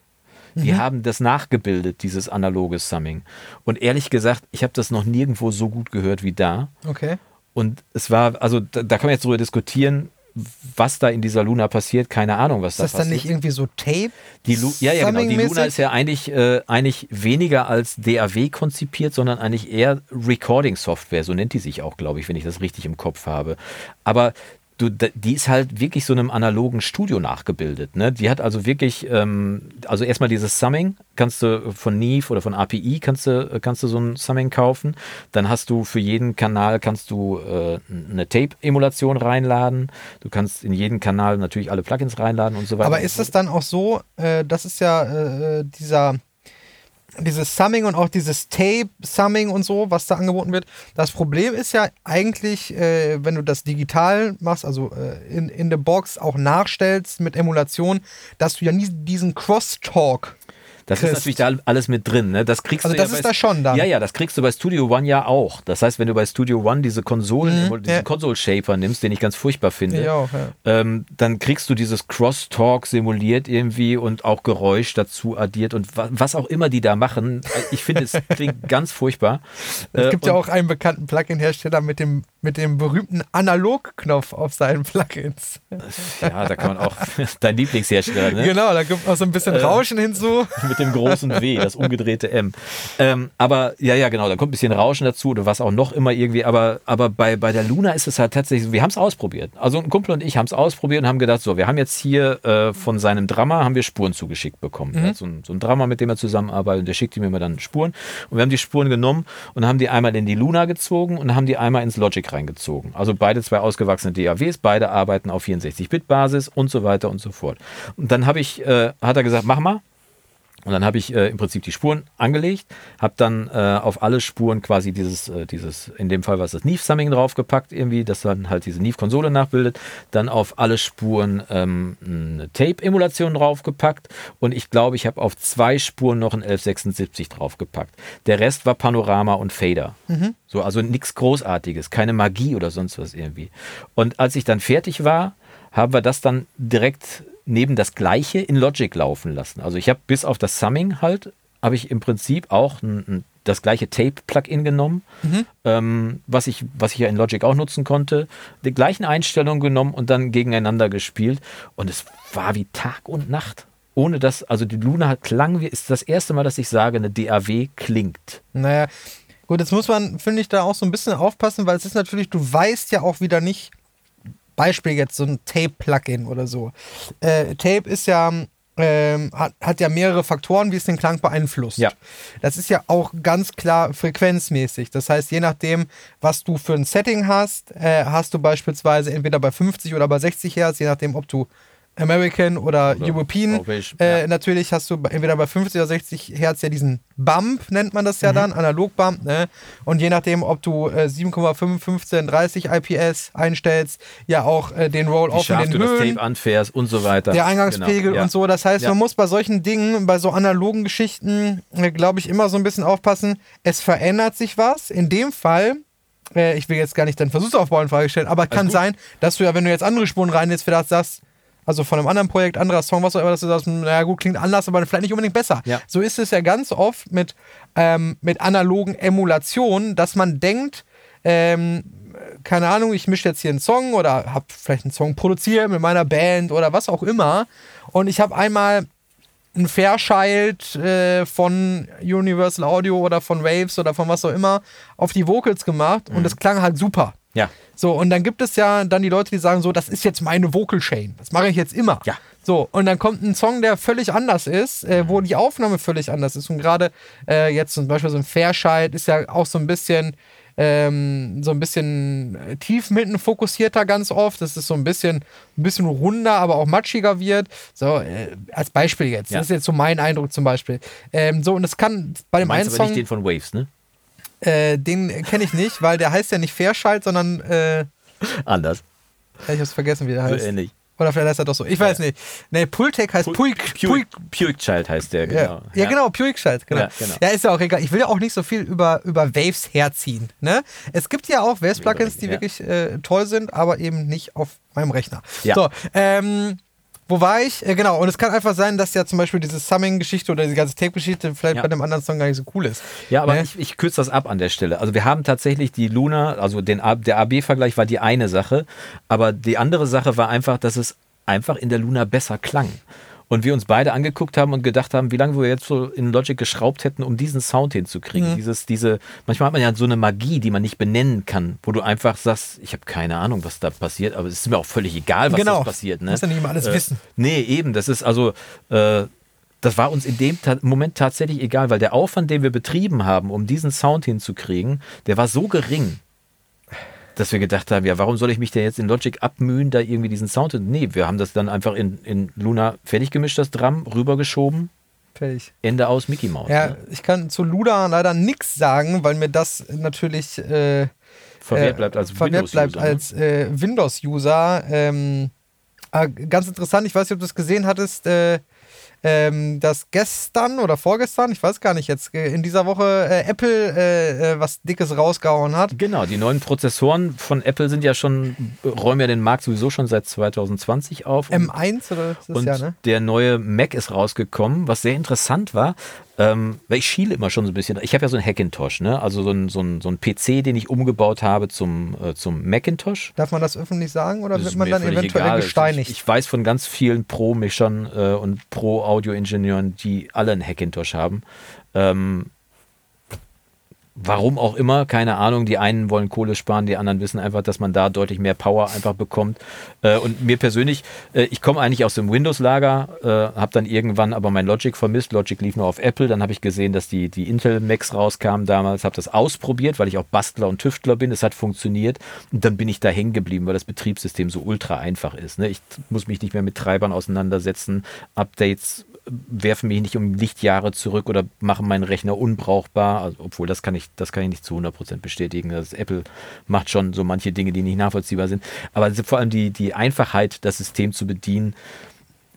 [SPEAKER 1] Die haben das nachgebildet, dieses analoge Summing. Und ehrlich gesagt, ich habe das noch nirgendwo so gut gehört wie da.
[SPEAKER 2] Okay.
[SPEAKER 1] Und es war, also da, da kann man jetzt drüber diskutieren, was da in dieser Luna passiert. Keine Ahnung, was
[SPEAKER 2] Ist
[SPEAKER 1] da
[SPEAKER 2] das dann
[SPEAKER 1] passiert.
[SPEAKER 2] nicht irgendwie so Tape?
[SPEAKER 1] Die Lu ja, ja, genau. Die Luna ist ja eigentlich, äh, eigentlich weniger als DAW konzipiert, sondern eigentlich eher Recording-Software. So nennt die sich auch, glaube ich, wenn ich das richtig im Kopf habe. Aber du, die ist halt wirklich so einem analogen Studio nachgebildet. Ne? Die hat also wirklich, ähm, also erstmal dieses Summing, kannst du von Neve oder von API kannst du, kannst du so ein Summing kaufen. Dann hast du für jeden Kanal kannst du äh, eine Tape-Emulation reinladen. Du kannst in jeden Kanal natürlich alle Plugins reinladen und so weiter.
[SPEAKER 2] Aber ist es dann auch so, äh, das ist ja äh, dieser dieses Summing und auch dieses Tape-Summing und so, was da angeboten wird. Das Problem ist ja eigentlich, äh, wenn du das digital machst, also äh, in, in der Box auch nachstellst mit Emulation, dass du ja nie diesen Crosstalk
[SPEAKER 1] Das
[SPEAKER 2] kriegst.
[SPEAKER 1] ist natürlich da alles mit drin, ne? Das kriegst
[SPEAKER 2] Also
[SPEAKER 1] du
[SPEAKER 2] das
[SPEAKER 1] ja
[SPEAKER 2] ist
[SPEAKER 1] bei,
[SPEAKER 2] da schon dann.
[SPEAKER 1] Ja, ja, das kriegst du bei Studio One ja auch. Das heißt, wenn du bei Studio One diese Konsolen,
[SPEAKER 2] Mhm,
[SPEAKER 1] diesen
[SPEAKER 2] ja.
[SPEAKER 1] Console Shaper nimmst, den ich ganz furchtbar finde,
[SPEAKER 2] Ja, auch, ja.
[SPEAKER 1] ähm, dann kriegst du dieses Crosstalk simuliert irgendwie und auch Geräusch dazu addiert und wa was auch immer die da machen. Ich finde, es klingt ganz furchtbar.
[SPEAKER 2] Es
[SPEAKER 1] Äh,
[SPEAKER 2] gibt ja
[SPEAKER 1] und-
[SPEAKER 2] auch einen bekannten Plugin-Hersteller mit dem, mit dem berühmten Analog-Knopf auf seinen Plugins.
[SPEAKER 1] Ja, da kann man auch dein Lieblingshersteller, ne?
[SPEAKER 2] Genau, da gibt auch so ein bisschen Rauschen hinzu.
[SPEAKER 1] mit dem großen W, das umgedrehte M. Ähm, aber ja, ja, genau, da kommt ein bisschen Rauschen dazu oder was auch noch immer irgendwie. Aber, aber bei, bei der Luna ist es halt tatsächlich so, wir haben es ausprobiert. Also ein Kumpel und ich haben es ausprobiert und haben gedacht, so, wir haben jetzt hier äh, von seinem Drummer haben wir Spuren zugeschickt bekommen. Hat so, ein, so ein Drummer, mit dem er zusammenarbeitet und der schickt ihm immer dann Spuren. Und wir haben die Spuren genommen und haben die einmal in die Luna gezogen und haben die einmal ins Logic reingezogen. Also beide zwei ausgewachsene DAWs, beide arbeiten auf 64-Bit-Basis und so weiter und so fort. Und dann habe ich, äh, hat er gesagt, mach mal. Und dann habe ich äh, im Prinzip die Spuren angelegt, habe dann äh, auf alle Spuren quasi dieses, äh, dieses, in dem Fall war es das Neve-Summing draufgepackt, irgendwie, das dann halt diese Neve-Konsole nachbildet. Dann auf alle Spuren ähm, eine Tape-Emulation draufgepackt und ich glaube, ich habe auf zwei Spuren noch ein 1176 draufgepackt. Der Rest war Panorama und Fader. So, also nichts Großartiges, keine Magie oder sonst was irgendwie. Und als ich dann fertig war, haben wir das dann direkt neben das gleiche in Logic laufen lassen. Also ich habe bis auf das Summing halt, habe ich im Prinzip auch ein, das gleiche Tape-Plugin genommen, ähm, was, ich, was ich ja in Logic auch nutzen konnte, die gleichen Einstellungen genommen und dann gegeneinander gespielt. Und es war wie Tag und Nacht. Ohne dass, also die Luna hat klang, wie, ist das erste Mal, dass ich sage, eine DAW klingt.
[SPEAKER 2] Naja, gut, jetzt muss man, finde ich, da auch so ein bisschen aufpassen, weil es ist natürlich, du weißt ja auch wieder nicht, Beispiel jetzt so ein Tape-Plugin oder so. Äh, Tape ist ja ähm, hat, hat ja mehrere Faktoren, wie es den Klang beeinflusst.
[SPEAKER 1] Ja.
[SPEAKER 2] Das ist ja auch ganz klar frequenzmäßig. Das heißt, je nachdem, was du für ein Setting hast, äh, hast du beispielsweise entweder bei 50 oder bei 60 Hertz, je nachdem, ob du American oder,
[SPEAKER 1] Oder
[SPEAKER 2] European. Äh,
[SPEAKER 1] ja.
[SPEAKER 2] Natürlich hast du entweder bei 50 oder 60 Hertz ja diesen Bump, nennt man das ja
[SPEAKER 1] Mhm.
[SPEAKER 2] dann, Analog-Bump. Ne? Und je nachdem, ob du äh, 7,5, 15, 30 IPS einstellst, ja auch äh, den Roll-Off in den
[SPEAKER 1] du das
[SPEAKER 2] Höhen
[SPEAKER 1] Tape anfährst und so weiter.
[SPEAKER 2] der Eingangspegel
[SPEAKER 1] Genau, ja.
[SPEAKER 2] und so. Das heißt,
[SPEAKER 1] Ja.
[SPEAKER 2] man muss bei solchen Dingen, bei so analogen Geschichten, äh, glaube ich, immer so ein bisschen aufpassen. Es verändert sich was. In dem Fall, äh, ich will jetzt gar nicht deinen Versuchsaufbau in Frage stellen, aber kann
[SPEAKER 1] gut.
[SPEAKER 2] sein, dass du ja, wenn du jetzt andere Spuren rein jetzt vielleicht sagst, also von einem anderen Projekt, anderer Song, was auch immer, dass du sagst, naja gut, klingt anders, aber vielleicht nicht unbedingt besser.
[SPEAKER 1] Ja.
[SPEAKER 2] So ist es ja ganz oft mit, ähm, mit analogen Emulationen, dass man denkt, ähm, keine Ahnung, ich mische jetzt hier einen Song oder habe vielleicht einen Song produziert mit meiner Band oder was auch immer und ich habe einmal ein Fairchild äh, von Universal Audio oder von Waves oder von was auch immer auf die Vocals gemacht und es klang halt super.
[SPEAKER 1] Ja.
[SPEAKER 2] So, und dann gibt es ja dann die Leute, die sagen so, das ist jetzt meine Vocal Chain. Das mache ich jetzt immer.
[SPEAKER 1] Ja.
[SPEAKER 2] So, und dann kommt ein Song, der völlig anders ist, äh, wo die Aufnahme völlig anders ist. Und gerade äh, jetzt zum Beispiel so ein Fairchild ist ja auch so ein bisschen, ähm, so ein bisschen äh, tief mitten fokussierter ganz oft. Das ist so ein bisschen, ein bisschen runder, aber auch matschiger wird. So, äh, als Beispiel jetzt.
[SPEAKER 1] Ja.
[SPEAKER 2] Das ist jetzt so mein Eindruck zum Beispiel. Ähm, so, und es kann bei dem einen
[SPEAKER 1] Meinst aber
[SPEAKER 2] Song.
[SPEAKER 1] nicht den von Waves, ne?
[SPEAKER 2] Äh, den kenne ich nicht, weil der heißt ja nicht Fairchild, sondern äh,
[SPEAKER 1] Anders.
[SPEAKER 2] ja, ich hab's vergessen, wie der
[SPEAKER 1] So
[SPEAKER 2] heißt.
[SPEAKER 1] ähnlich.
[SPEAKER 2] Oder vielleicht heißt er doch so. Ich weiß nicht. Nee, Pultec heißt Puig. Puig.
[SPEAKER 1] Puig Child heißt der,
[SPEAKER 2] Ja,
[SPEAKER 1] genau.
[SPEAKER 2] ja, genau, Puigscheid, genau.
[SPEAKER 1] Ja, genau.
[SPEAKER 2] Ja, ist ja auch egal. Ich will ja auch nicht so viel über, über Waves herziehen. Ne? Es gibt ja auch Waves-Plugins, die
[SPEAKER 1] Ja.
[SPEAKER 2] wirklich äh, toll sind, aber eben nicht auf meinem Rechner.
[SPEAKER 1] Ja.
[SPEAKER 2] So, ähm, wo war ich? Äh, genau, und es kann einfach sein, dass ja zum Beispiel diese Summing-Geschichte oder diese ganze Tape-Geschichte vielleicht
[SPEAKER 1] Ja.
[SPEAKER 2] bei dem anderen Song gar nicht so cool ist.
[SPEAKER 1] Ja, aber
[SPEAKER 2] Ne?
[SPEAKER 1] ich, ich kürze das ab an der Stelle. Also wir haben tatsächlich die Luna, also den, der AB-Vergleich war die eine Sache, aber die andere Sache war einfach, dass es einfach in der Luna besser klang. Und wir uns beide angeguckt haben und gedacht haben, wie lange wir jetzt so in Logic geschraubt hätten, um diesen Sound hinzukriegen.
[SPEAKER 2] Mhm.
[SPEAKER 1] Dieses, diese, manchmal hat man ja so eine Magie, die man nicht benennen kann, wo du einfach sagst, ich habe keine Ahnung, was da passiert, aber es ist mir auch völlig egal, was
[SPEAKER 2] Genau.
[SPEAKER 1] passiert. Ne?
[SPEAKER 2] Muss ja nicht immer alles wissen.
[SPEAKER 1] Nee, eben, das ist also, äh, das war uns in dem Ta Moment tatsächlich egal, weil der Aufwand, den wir betrieben haben, um diesen Sound hinzukriegen, der war so gering, dass wir gedacht haben, ja, warum soll ich mich denn jetzt in Logic abmühen, da irgendwie diesen Sound? Nee, wir haben das dann einfach in, in Luna fertig gemischt, das Drum, rübergeschoben,
[SPEAKER 2] Fertig.
[SPEAKER 1] Ende aus Mickey Mouse.
[SPEAKER 2] Ja,
[SPEAKER 1] Ne?
[SPEAKER 2] ich kann zu Luda leider nichts sagen, weil mir das natürlich äh,
[SPEAKER 1] Verwehrt
[SPEAKER 2] äh,
[SPEAKER 1] bleibt als Windows-User, ne?
[SPEAKER 2] als äh, Windows-User. Ähm, äh, ganz interessant, ich weiß nicht, ob du es gesehen hattest, äh, ähm, dass gestern oder vorgestern, ich weiß gar nicht jetzt, äh, in dieser Woche äh, Apple äh, äh, was Dickes rausgehauen hat.
[SPEAKER 1] Genau, die neuen Prozessoren von Apple sind ja schon, räumen ja den Markt sowieso schon seit 2020 auf. Und-
[SPEAKER 2] M1 oder ist das
[SPEAKER 1] Und
[SPEAKER 2] ja, ne?
[SPEAKER 1] der neue Mac ist rausgekommen, was sehr interessant war. Ähm, weil ich schiele immer schon so ein bisschen. Ich habe ja so einen Hackintosh, ne? also so ein, so, ein, so ein PC, den ich umgebaut habe zum, äh, zum Macintosh.
[SPEAKER 2] Darf man das öffentlich sagen oder
[SPEAKER 1] Das
[SPEAKER 2] wird man dann eventuell
[SPEAKER 1] egal.
[SPEAKER 2] gesteinigt?
[SPEAKER 1] Ich, ich weiß von ganz vielen Pro-Mischern äh, und Pro-Audio-Ingenieuren, die alle einen Hackintosh haben. Ähm, Warum auch immer, keine Ahnung. Die einen wollen Kohle sparen, die anderen wissen einfach, dass man da deutlich mehr Power einfach bekommt. Äh, und mir persönlich, äh, ich komme eigentlich aus dem Windows-Lager, äh, habe dann irgendwann aber mein Logic vermisst. Logic lief nur auf Apple. Dann habe ich gesehen, dass die, die Intel Macs rauskamen damals, habe das ausprobiert, weil ich auch Bastler und Tüftler bin. Es hat funktioniert. Und dann bin ich da hängen geblieben, weil das Betriebssystem so ultra einfach ist. Ne? Ich muss mich nicht mehr mit Treibern auseinandersetzen. Updates werfen mich nicht um Lichtjahre zurück oder machen meinen Rechner unbrauchbar, also, obwohl das kann ich, das kann ich nicht zu 100% bestätigen. Das Apple macht schon so manche Dinge, die nicht nachvollziehbar sind. Aber vor allem die, die Einfachheit, das System zu bedienen,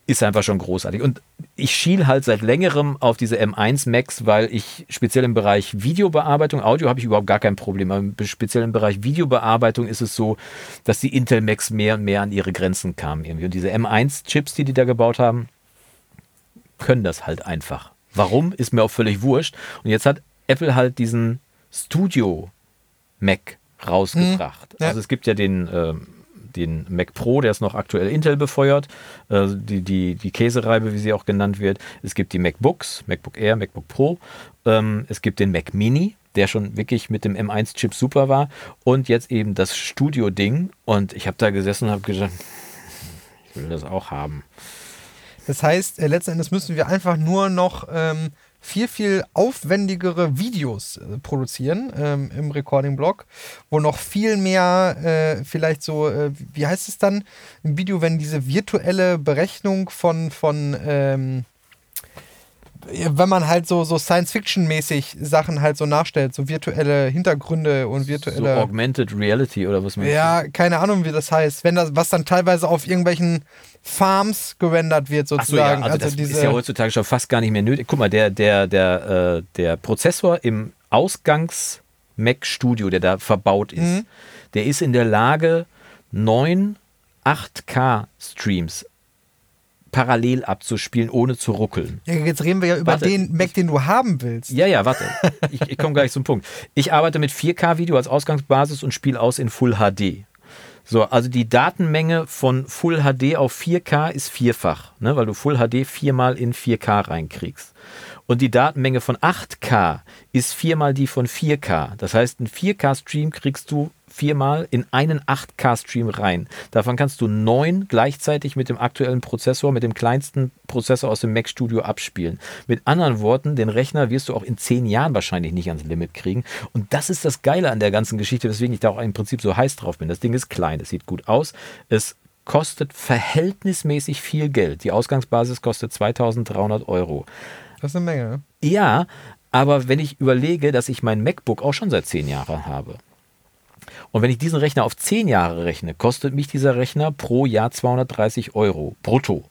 [SPEAKER 1] ist einfach schon großartig. Und ich schiel halt seit längerem auf diese M1 Max, weil ich speziell im Bereich Videobearbeitung, Audio habe ich überhaupt gar kein Problem, aber speziell im Bereich Videobearbeitung ist es so, dass die Intel Macs mehr und mehr an ihre Grenzen kamen irgendwie. Und diese M1-Chips, die die da gebaut haben, können das halt einfach. Warum, ist mir auch völlig wurscht. Und jetzt hat Apple halt diesen Studio Mac rausgebracht.
[SPEAKER 2] ja.
[SPEAKER 1] Also es gibt ja den, ähm, den Mac Pro, der ist noch aktuell Intel befeuert, äh, die, die, die Käsereibe, wie sie auch genannt wird. Es gibt die MacBooks, MacBook Air, MacBook Pro. Ähm, es gibt den Mac Mini, der schon wirklich mit dem M1-Chip super war. Und jetzt eben das Studio-Ding. Und ich habe da gesessen und habe gesagt, ich will das auch haben.
[SPEAKER 2] Das heißt, äh, letzten Endes müssen wir einfach nur noch ähm, viel, viel aufwendigere Videos äh, produzieren ähm, im Recording-Blog, wo noch viel mehr äh, vielleicht so, äh, wie heißt es dann im Video, wenn diese virtuelle Berechnung von, von ähm, wenn man halt so, so Science-Fiction-mäßig Sachen halt so nachstellt, so virtuelle Hintergründe und virtuelle.
[SPEAKER 1] So Augmented Reality oder was man.
[SPEAKER 2] Ja, keine Ahnung, wie das heißt. Wenn das, was dann teilweise auf irgendwelchen Farms gerendert wird, sozusagen.
[SPEAKER 1] So, ja, also, also das ist ja heutzutage schon fast gar nicht mehr nötig. Guck mal, der, der, der, äh, der Prozessor im Ausgangs Mac Studio, der da verbaut ist, mhm. der ist in der Lage, neun 8K Streams parallel abzuspielen, ohne zu ruckeln.
[SPEAKER 2] Ja, jetzt reden wir ja über warte, den Mac, den du haben willst.
[SPEAKER 1] Ja, ja, warte. ich, ich komme gleich zum Punkt. Ich arbeite mit 4K-Video als Ausgangsbasis und spiele aus in Full HD. So, also die Datenmenge von Full HD auf 4K ist vierfach, ne, weil du Full HD viermal in 4K reinkriegst. Und die Datenmenge von 8K ist viermal die von 4K. Das heißt, einen 4K-Stream kriegst du viermal in einen 8K-Stream rein. Davon kannst du neun gleichzeitig mit dem aktuellen Prozessor, mit dem kleinsten Prozessor aus dem Mac Studio abspielen. Mit anderen Worten, den Rechner wirst du auch in zehn Jahren wahrscheinlich nicht ans Limit kriegen. Und das ist das Geile an der ganzen Geschichte, weswegen ich da auch im Prinzip so heiß drauf bin. Das Ding ist klein, es sieht gut aus, es kostet verhältnismäßig viel Geld. Die Ausgangsbasis kostet 2300 Euro.
[SPEAKER 2] Das ist eine Menge. Ne?
[SPEAKER 1] Ja, aber wenn ich überlege, dass ich mein MacBook auch schon seit zehn Jahren habe und wenn ich diesen Rechner auf 10 Jahre rechne, kostet mich dieser Rechner pro Jahr 230 Euro brutto.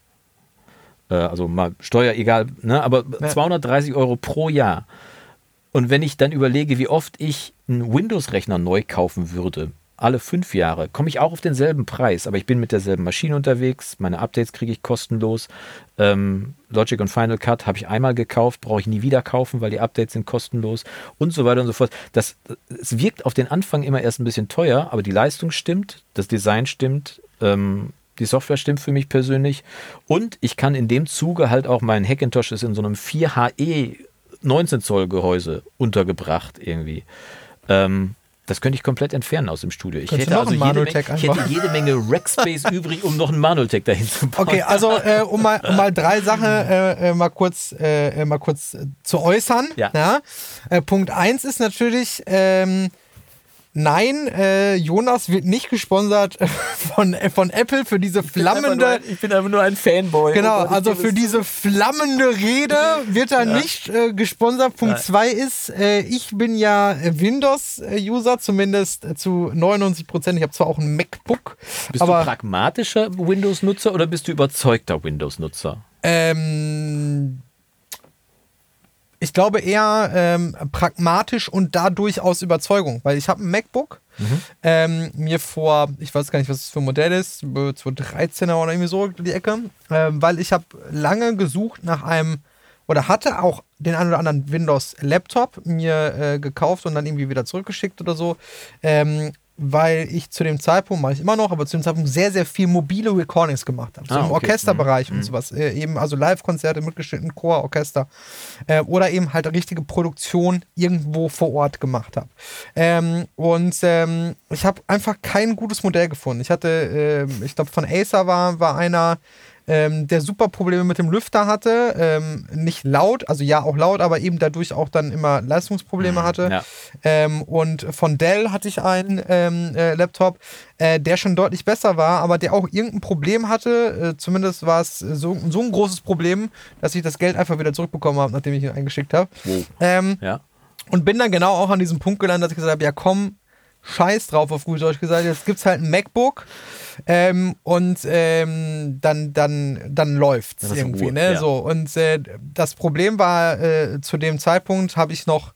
[SPEAKER 1] Äh, also mal Steuer egal, ne? aber ja. 230 Euro pro Jahr. Und wenn ich dann überlege, wie oft ich einen Windows-Rechner neu kaufen würde, alle fünf Jahre, komme ich auch auf denselben Preis, aber ich bin mit derselben Maschine unterwegs, meine Updates kriege ich kostenlos. Ähm, Logic und Final Cut habe ich einmal gekauft, brauche ich nie wieder kaufen, weil die Updates sind kostenlos und so weiter und so fort. Das, es wirkt auf den Anfang immer erst ein bisschen teuer, aber die Leistung stimmt, das Design stimmt, ähm, die Software stimmt für mich persönlich und ich kann in dem Zuge halt auch mein Hackintosh ist in so einem 4HE 19 Zoll Gehäuse untergebracht irgendwie. Ähm, das könnte ich komplett entfernen aus dem Studio. Ich hätte also jede Menge, ich hätte jede Menge Rackspace übrig, um noch einen Manotech dahin zu bauen.
[SPEAKER 2] Okay, also äh, um, mal, um mal drei Sachen äh, äh mal kurz, äh, mal kurz zu äußern. Ja. ja? Äh, Punkt eins ist natürlich, ähm, Nein, äh, Jonas wird nicht gesponsert von, äh, von Apple für diese flammende.
[SPEAKER 1] Ein, ich bin einfach nur ein Fanboy.
[SPEAKER 2] Genau, oh also für diese flammende Rede wird er ja. nicht äh, gesponsert. Punkt 2 ist, äh, ich bin ja Windows-User, zumindest zu 99 Prozent. Ich habe zwar auch ein MacBook.
[SPEAKER 1] Bist aber, du pragmatischer Windows-Nutzer oder bist du überzeugter Windows-Nutzer?
[SPEAKER 2] Ähm ich glaube eher ähm, pragmatisch und dadurch aus Überzeugung, weil ich habe ein MacBook, mhm. ähm, mir vor, ich weiß gar nicht, was das für ein Modell ist, 2013er oder irgendwie so die Ecke, ähm, weil ich habe lange gesucht nach einem oder hatte auch den einen oder anderen Windows-Laptop mir äh, gekauft und dann irgendwie wieder zurückgeschickt oder so. Ähm, weil ich zu dem Zeitpunkt, mache ich immer noch, aber zu dem Zeitpunkt sehr, sehr viel mobile Recordings gemacht habe. So ah, im okay. Orchesterbereich mhm. und sowas. Äh, eben also Live-Konzerte mitgeschnitten, Chor, Orchester. Äh, oder eben halt richtige Produktion irgendwo vor Ort gemacht habe. Ähm, und ähm, ich habe einfach kein gutes Modell gefunden. Ich hatte, äh, ich glaube, von Acer war, war einer, ähm, der super Probleme mit dem Lüfter hatte. Ähm, nicht laut, also ja auch laut, aber eben dadurch auch dann immer Leistungsprobleme mhm, hatte. Ja. Ähm, und von Dell hatte ich einen ähm, äh, Laptop, äh, der schon deutlich besser war, aber der auch irgendein Problem hatte. Äh, zumindest war es so, so ein großes Problem, dass ich das Geld einfach wieder zurückbekommen habe, nachdem ich ihn eingeschickt habe. Wow. Ähm, ja. Und bin dann genau auch an diesem Punkt gelandet, dass ich gesagt habe, ja komm, scheiß drauf, auf gut Deutsch gesagt, jetzt gibt es halt ein MacBook ähm, und ähm, dann, dann, dann läuft es irgendwie. Ruhe, ne? Ja. So, und äh, das Problem war, äh, zu dem Zeitpunkt habe ich noch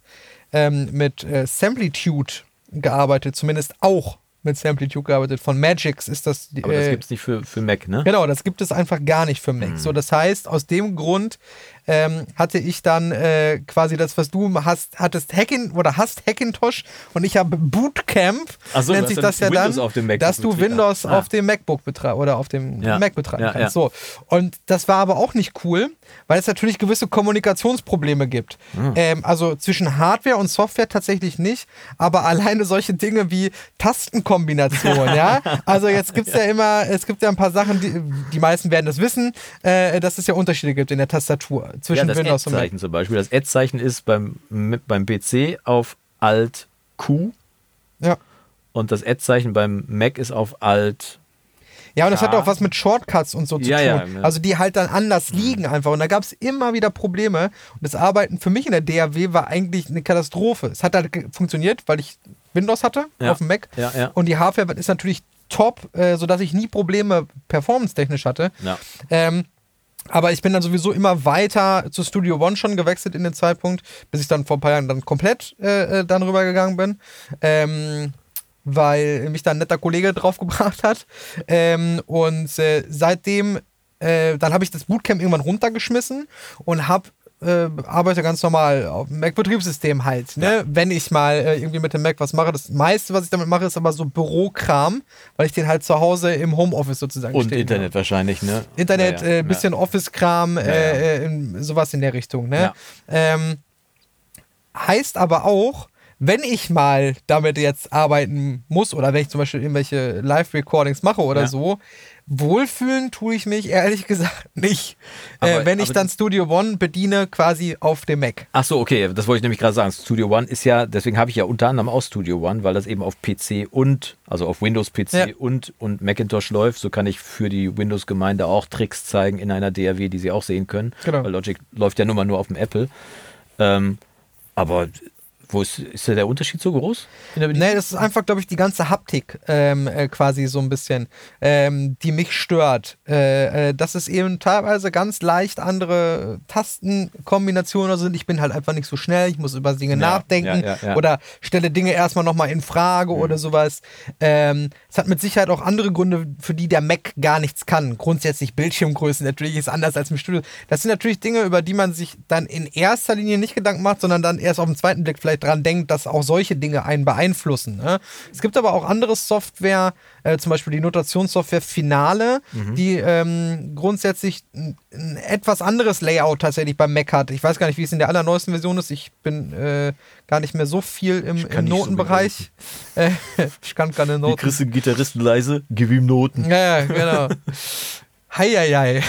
[SPEAKER 2] ähm, mit äh, Samplitude gearbeitet, zumindest auch mit Samplitude gearbeitet. Von Magix ist das.
[SPEAKER 1] Aber das äh, gibt es nicht für, für Mac, ne?
[SPEAKER 2] Genau, das gibt es einfach gar nicht für Mac. Mhm. So, das heißt, aus dem Grund ähm, hatte ich dann äh, quasi das, was du hast, hattest Hackin oder hast Hackintosh und ich habe Bootcamp,
[SPEAKER 1] so,
[SPEAKER 2] nennt sich das ja
[SPEAKER 1] Windows
[SPEAKER 2] dann, dass du. Windows
[SPEAKER 1] Ah.
[SPEAKER 2] auf dem MacBook betreiben oder auf dem
[SPEAKER 1] Ja.
[SPEAKER 2] Mac betreiben
[SPEAKER 1] Ja,
[SPEAKER 2] kannst.
[SPEAKER 1] ja.
[SPEAKER 2] So. Und das war aber auch nicht cool, weil es natürlich gewisse Kommunikationsprobleme gibt.
[SPEAKER 1] Ah.
[SPEAKER 2] Ähm, also zwischen Hardware und Software tatsächlich nicht, aber alleine solche Dinge wie Tastenkombination, ja. Also jetzt gibt es ja. immer, es gibt ja ein paar Sachen, die, die meisten werden das wissen, äh, dass es ja Unterschiede gibt in der Tastatur zwischen
[SPEAKER 1] das
[SPEAKER 2] Windows und Mac.
[SPEAKER 1] Zum Beispiel. Das Ad-Zeichen ist beim, mit- beim PC auf Alt Q
[SPEAKER 2] Ja.
[SPEAKER 1] und das Ad-Zeichen beim Mac ist auf Alt.
[SPEAKER 2] Ja, und das hat
[SPEAKER 1] K.
[SPEAKER 2] auch was mit Shortcuts und so zu
[SPEAKER 1] Ja,
[SPEAKER 2] tun.
[SPEAKER 1] ja, ja.
[SPEAKER 2] Also die halt dann anders liegen einfach. Und da gab es immer wieder Probleme. Und das Arbeiten für mich in der DAW war eigentlich eine Katastrophe. Es hat halt funktioniert, weil ich Windows hatte
[SPEAKER 1] Ja.
[SPEAKER 2] auf dem Mac.
[SPEAKER 1] Ja, ja.
[SPEAKER 2] Und die Hardware ist natürlich top, äh, sodass ich nie Probleme performance-technisch hatte.
[SPEAKER 1] Ja.
[SPEAKER 2] Ähm, aber ich bin dann sowieso immer weiter zu Studio One schon gewechselt in den Zeitpunkt, bis ich dann vor ein paar Jahren dann komplett äh, äh, dann rübergegangen bin. Ähm, weil mich da ein netter Kollege draufgebracht hat. Ähm, und äh, seitdem, äh, dann habe ich das Bootcamp irgendwann runtergeschmissen und habe äh, arbeite ganz normal auf dem Mac-Betriebssystem halt. Ne? Wenn ich mal äh, irgendwie mit dem Mac was mache, das meiste, was ich damit mache, ist aber so Bürokram, weil ich den halt zu Hause im Homeoffice sozusagen
[SPEAKER 1] Und Internet wahrscheinlich, ne?
[SPEAKER 2] Internet,
[SPEAKER 1] Ja, ja.
[SPEAKER 2] äh, bisschen Office-Kram,
[SPEAKER 1] ja.
[SPEAKER 2] äh, äh, in- sowas in der Richtung. Ne?
[SPEAKER 1] Ja.
[SPEAKER 2] Ähm, heißt aber auch, wenn ich mal damit jetzt arbeiten muss oder wenn ich zum Beispiel irgendwelche Live-Recordings mache oder
[SPEAKER 1] Ja.
[SPEAKER 2] so, wohlfühlen tue ich mich ehrlich gesagt nicht.
[SPEAKER 1] Aber-
[SPEAKER 2] äh, wenn ich dann Studio One bediene, quasi auf dem Mac.
[SPEAKER 1] Ach so, okay, das wollte ich nämlich gerade sagen. Studio One ist ja, deswegen habe ich ja unter anderem auch Studio One, weil das eben auf PC und, also auf Windows PC
[SPEAKER 2] Ja.
[SPEAKER 1] und, und Macintosh läuft. So kann ich für die Windows-Gemeinde auch Tricks zeigen in einer DAW, die sie auch sehen können.
[SPEAKER 2] Genau.
[SPEAKER 1] Weil Logic läuft ja nun mal nur auf dem Apple. Ähm, aber wo ist, ist der Unterschied so groß?
[SPEAKER 2] Nee, das ist einfach, glaube ich, die ganze Haptik ähm, äh, quasi so ein bisschen, ähm, die mich stört. Äh, äh, dass es eben teilweise ganz leicht andere Tastenkombinationen sind. Ich bin halt einfach nicht so schnell, ich muss über Dinge nachdenken
[SPEAKER 1] ja, ja, ja.
[SPEAKER 2] oder stelle Dinge erstmal nochmal in Frage oder sowas. Ähm, es hat mit Sicherheit auch andere Gründe, für die der Mac gar nichts kann. Grundsätzlich Bildschirmgrößen natürlich ist anders als im Studio. Das sind natürlich Dinge, über die man sich dann in erster Linie nicht Gedanken macht, sondern dann erst auf den zweiten Blick vielleicht dran denkt, dass auch solche Dinge einen beeinflussen. Ne? Es gibt aber auch andere Software, äh, zum Beispiel die Notationssoftware Finale, die ähm, grundsätzlich ein, ein etwas anderes Layout tatsächlich beim Mac hat. Ich weiß gar nicht, wie es in der allerneuesten Version ist. Ich bin äh, gar nicht mehr so viel im, im
[SPEAKER 1] so
[SPEAKER 2] Notenbereich. äh, ich kann keine
[SPEAKER 1] Wie
[SPEAKER 2] Noten.
[SPEAKER 1] kriegst du Gitarristen leise? Gib ihm Noten.
[SPEAKER 2] Ja, ja, genau. Heieiei.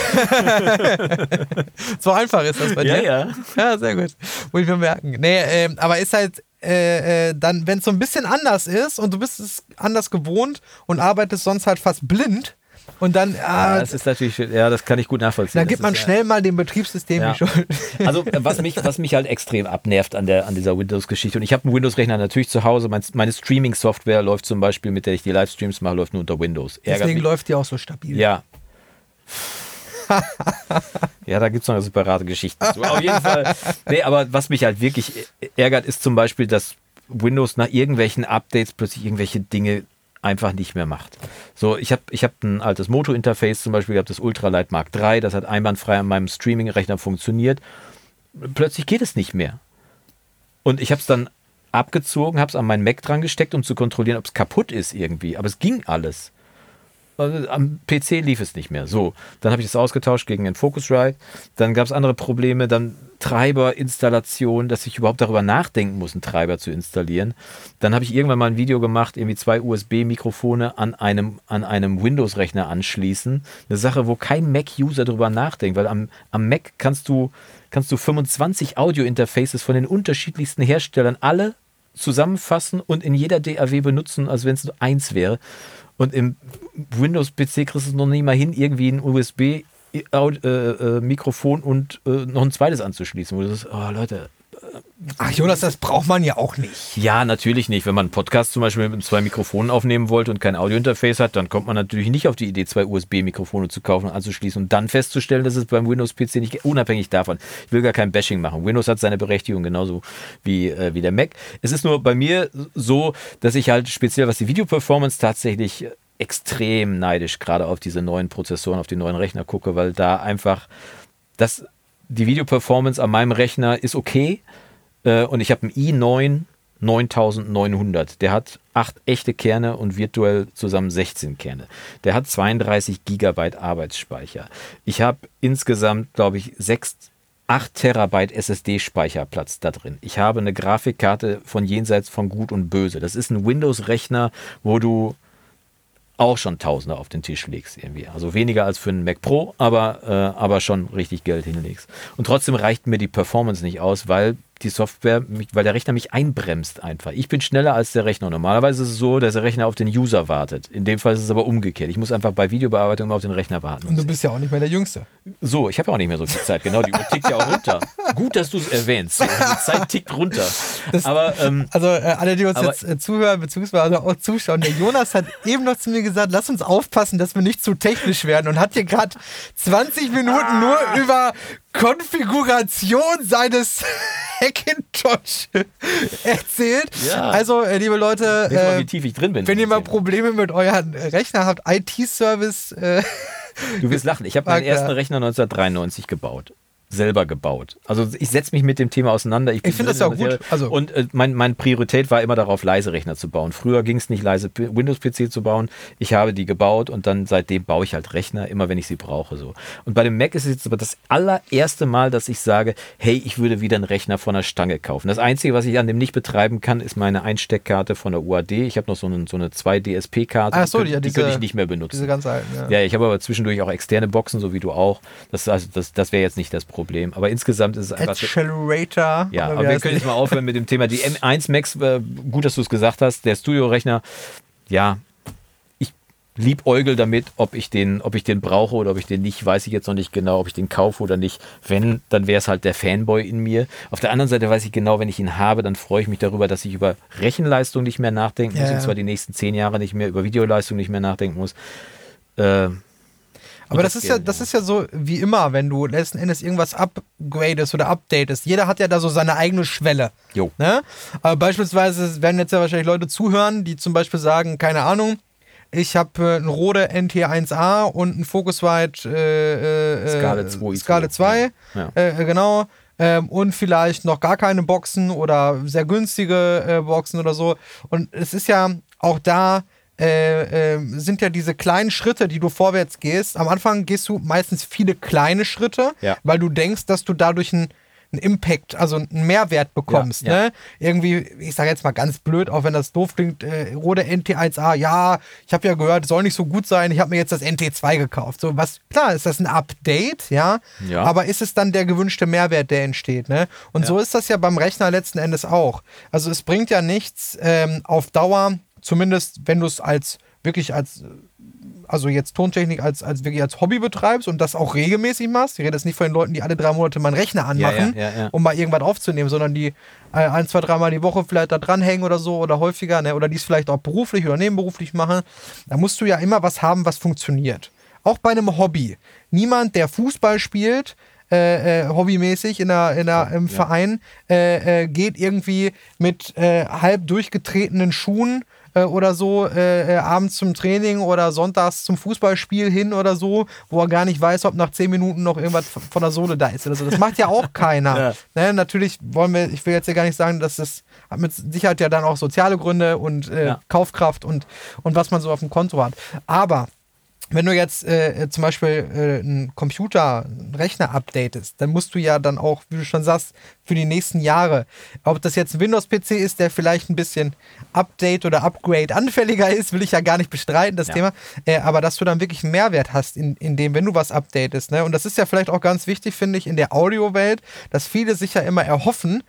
[SPEAKER 2] so einfach ist das bei
[SPEAKER 1] Ja,
[SPEAKER 2] dir.
[SPEAKER 1] ja.
[SPEAKER 2] Ja, sehr gut. Muss ich mir merken. Nee, ähm, aber ist halt äh, äh, dann, wenn es so ein bisschen anders ist und du bist es anders gewohnt und arbeitest sonst halt fast blind und dann,
[SPEAKER 1] Ja,
[SPEAKER 2] ah,
[SPEAKER 1] das ist natürlich, ja, das kann ich gut nachvollziehen.
[SPEAKER 2] dann
[SPEAKER 1] Das
[SPEAKER 2] gibt man
[SPEAKER 1] ist, ja-
[SPEAKER 2] schnell mal dem Betriebssystem
[SPEAKER 1] Ja.
[SPEAKER 2] die Schuld.
[SPEAKER 1] Also äh, was mich, was mich halt extrem abnervt an, der, an dieser Windows-Geschichte. Und ich habe einen Windows-Rechner natürlich zu Hause. Mein, meine Streaming-Software läuft zum Beispiel, mit der ich die Livestreams mache, läuft nur unter Windows. Ärgert
[SPEAKER 2] Deswegen
[SPEAKER 1] mich.
[SPEAKER 2] läuft die auch so stabil.
[SPEAKER 1] Ja. ja, da gibt es noch eine separate Geschichte zu. Auf jeden Fall. Nee, aber was mich halt wirklich ärgert, ist zum Beispiel, dass Windows nach irgendwelchen Updates plötzlich irgendwelche Dinge einfach nicht mehr macht. So, ich habe ich hab ein altes Moto-Interface zum Beispiel gehabt, das Ultralight Mark III, das hat einwandfrei an meinem Streaming-Rechner funktioniert. Plötzlich geht es nicht mehr. Und ich habe es dann abgezogen, habe es an meinen Mac dran gesteckt, um zu kontrollieren, ob es kaputt ist irgendwie. Aber es ging alles. Also am PC lief es nicht mehr. So, dann habe ich es ausgetauscht gegen den Focusrite. Dann gab es andere Probleme, dann Treiberinstallation, dass ich überhaupt darüber nachdenken muss, einen Treiber zu installieren. Dann habe ich irgendwann mal ein Video gemacht, irgendwie zwei USB-Mikrofone an einem, an einem Windows-Rechner anschließen. Eine Sache, wo kein Mac-User darüber nachdenkt, weil am, am Mac kannst du, kannst du 25 Audio-Interfaces von den unterschiedlichsten Herstellern alle zusammenfassen und in jeder DAW benutzen, als wenn es nur eins wäre. Und im Windows-PC kriegst du es noch nie mal hin, irgendwie ein USB-Mikrofon und äh, noch ein zweites anzuschließen. Wo du sagst, oh Leute,
[SPEAKER 2] Ach Jonas, das braucht man ja auch nicht.
[SPEAKER 1] ja, natürlich nicht. Wenn man einen Podcast zum Beispiel mit zwei Mikrofonen aufnehmen wollte und kein Audiointerface hat, dann kommt man natürlich nicht auf die Idee, zwei USB-Mikrofone zu kaufen und anzuschließen und dann festzustellen, dass es beim Windows-PC nicht unabhängig davon. Ich will gar kein Bashing machen. Windows hat seine Berechtigung genauso wie, äh, wie der Mac. Es ist nur bei mir so, dass ich halt speziell, was die Videoperformance tatsächlich extrem neidisch gerade auf diese neuen Prozessoren, auf die neuen Rechner gucke, weil da einfach das die Videoperformance an meinem Rechner ist okay äh, und ich habe einen i9 9900. Der hat acht echte Kerne und virtuell zusammen 16 Kerne. Der hat 32 Gigabyte Arbeitsspeicher. Ich habe insgesamt, glaube ich, 6, 8 Terabyte SSD-Speicherplatz da drin. Ich habe eine Grafikkarte von jenseits von Gut und Böse. Das ist ein Windows-Rechner, wo du auch schon Tausende auf den Tisch legst irgendwie. Also weniger als für einen Mac Pro, aber, äh, aber schon richtig Geld hinlegst. Und trotzdem reicht mir die Performance nicht aus, weil die Software, weil der Rechner mich einbremst einfach. Ich bin schneller als der Rechner. Normalerweise ist es so, dass der Rechner auf den User wartet. In dem Fall ist es aber umgekehrt. Ich muss einfach bei Videobearbeitung immer auf den Rechner warten.
[SPEAKER 2] Und du bist ja auch nicht mehr der Jüngste.
[SPEAKER 1] So, ich habe ja auch nicht mehr so viel Zeit. Genau, die Uhr tickt ja auch runter. Gut, dass du es erwähnst. Die Zeit tickt runter.
[SPEAKER 2] Das, aber, ähm, also äh, alle, die uns aber, jetzt äh, zuhören, beziehungsweise auch zuschauen, der Jonas hat eben noch zu mir gesagt, lass uns aufpassen, dass wir nicht zu technisch werden und hat hier gerade 20 Minuten nur über Konfiguration seines Hackintosh erzählt. Ja. Also, äh, liebe Leute,
[SPEAKER 1] äh, wie tief ich drin bin.
[SPEAKER 2] wenn ihr mal Probleme mit euren Rechner habt, IT-Service. Äh,
[SPEAKER 1] du wirst lachen. Ich habe meinen ersten Rechner 1993 gebaut selber gebaut. Also ich setze mich mit dem Thema auseinander.
[SPEAKER 2] Ich, ich finde das ja auch gut.
[SPEAKER 1] Also und äh, mein, meine Priorität war immer darauf, leise Rechner zu bauen. Früher ging es nicht, leise Windows-PC zu bauen. Ich habe die gebaut und dann seitdem baue ich halt Rechner, immer wenn ich sie brauche. So. Und bei dem Mac ist es jetzt aber das allererste Mal, dass ich sage, hey, ich würde wieder einen Rechner von der Stange kaufen. Das Einzige, was ich an dem nicht betreiben kann, ist meine Einsteckkarte von der UAD. Ich habe noch so eine, so eine 2-DSP-Karte.
[SPEAKER 2] Ach so,
[SPEAKER 1] die,
[SPEAKER 2] ja,
[SPEAKER 1] die könnte ich nicht mehr benutzen.
[SPEAKER 2] Diese ganz alten,
[SPEAKER 1] ja. Ja, ich habe aber zwischendurch auch externe Boxen, so wie du auch. Das, also, das, das wäre jetzt nicht das Problem. Aber insgesamt ist es einfach.
[SPEAKER 2] Accelerator.
[SPEAKER 1] Ja, aber wir können jetzt mal aufhören mit dem Thema. Die M1 Max, äh, gut, dass du es gesagt hast, der Studio-Rechner, ja, ich liebäugel damit, ob ich den, ob ich den brauche oder ob ich den nicht, weiß ich jetzt noch nicht genau, ob ich den kaufe oder nicht. Wenn, dann wäre es halt der Fanboy in mir. Auf der anderen Seite weiß ich genau, wenn ich ihn habe, dann freue ich mich darüber, dass ich über Rechenleistung nicht mehr nachdenken muss, ja. und zwar die nächsten zehn Jahre nicht mehr, über Videoleistung nicht mehr nachdenken muss. Äh,
[SPEAKER 2] aber das, das ist ja, das ist ja so wie immer, wenn du letzten Endes irgendwas upgradest oder updatest. Jeder hat ja da so seine eigene Schwelle.
[SPEAKER 1] Jo.
[SPEAKER 2] Ne? Aber beispielsweise werden jetzt ja wahrscheinlich Leute zuhören, die zum Beispiel sagen, keine Ahnung, ich habe äh, einen Rode NT1A und ein Focusrite äh,
[SPEAKER 1] äh, Scarlett 2.
[SPEAKER 2] Scarlett 2 ja. äh, genau. Ähm, und vielleicht noch gar keine Boxen oder sehr günstige äh, Boxen oder so. Und es ist ja auch da äh, äh, sind ja diese kleinen Schritte, die du vorwärts gehst. Am Anfang gehst du meistens viele kleine Schritte,
[SPEAKER 1] ja.
[SPEAKER 2] weil du denkst, dass du dadurch einen, Impact, also einen Mehrwert bekommst. Ja, ja. Ne? Irgendwie, ich sage jetzt mal ganz blöd, auch wenn das doof klingt, äh, Rode NT1A, ja, ich habe ja gehört, soll nicht so gut sein, ich habe mir jetzt das NT2 gekauft. So, was, klar, ist das ein Update, ja,
[SPEAKER 1] ja.
[SPEAKER 2] aber ist es dann der gewünschte Mehrwert, der entsteht, ne? Und so ist das ja beim Rechner letzten Endes auch. Also es bringt ja nichts ähm, auf Dauer zumindest wenn du es als wirklich als, also jetzt Tontechnik als, als wirklich als Hobby betreibst und das auch regelmäßig machst. Ich rede jetzt nicht von den Leuten, die alle drei Monate meinen Rechner anmachen,
[SPEAKER 1] ja, ja, ja,
[SPEAKER 2] um mal irgendwas aufzunehmen, sondern die äh, ein, zwei, dreimal die Woche vielleicht da dranhängen oder so oder häufiger, ne? oder die es vielleicht auch beruflich oder nebenberuflich machen. Da musst du ja immer was haben, was funktioniert. Auch bei einem Hobby. Niemand, der Fußball spielt, äh, äh, hobbymäßig in der, in der, im Verein, äh, äh, geht irgendwie mit äh, halb durchgetretenen Schuhen äh, oder so äh, äh, abends zum Training oder sonntags zum Fußballspiel hin oder so, wo er gar nicht weiß, ob nach zehn Minuten noch irgendwas von der Sohle da ist oder so. Das macht ja auch keiner. ja. ne, natürlich wollen wir, ich will jetzt ja gar nicht sagen, dass das hat mit Sicherheit ja dann auch soziale Gründe und äh, ja. Kaufkraft und, und was man so auf dem Konto hat. Aber wenn du jetzt äh, zum Beispiel äh, einen Computer, einen Rechner updatest, dann musst du ja dann auch, wie du schon sagst, für die nächsten Jahre, ob das jetzt ein Windows-PC ist, der vielleicht ein bisschen Update oder Upgrade anfälliger ist, will ich ja gar nicht bestreiten, das ja. Thema, äh, aber dass du dann wirklich einen Mehrwert hast in, in dem, wenn du was updatest. Ne? Und das ist ja vielleicht auch ganz wichtig, finde ich, in der Audiowelt, dass viele sich ja immer erhoffen,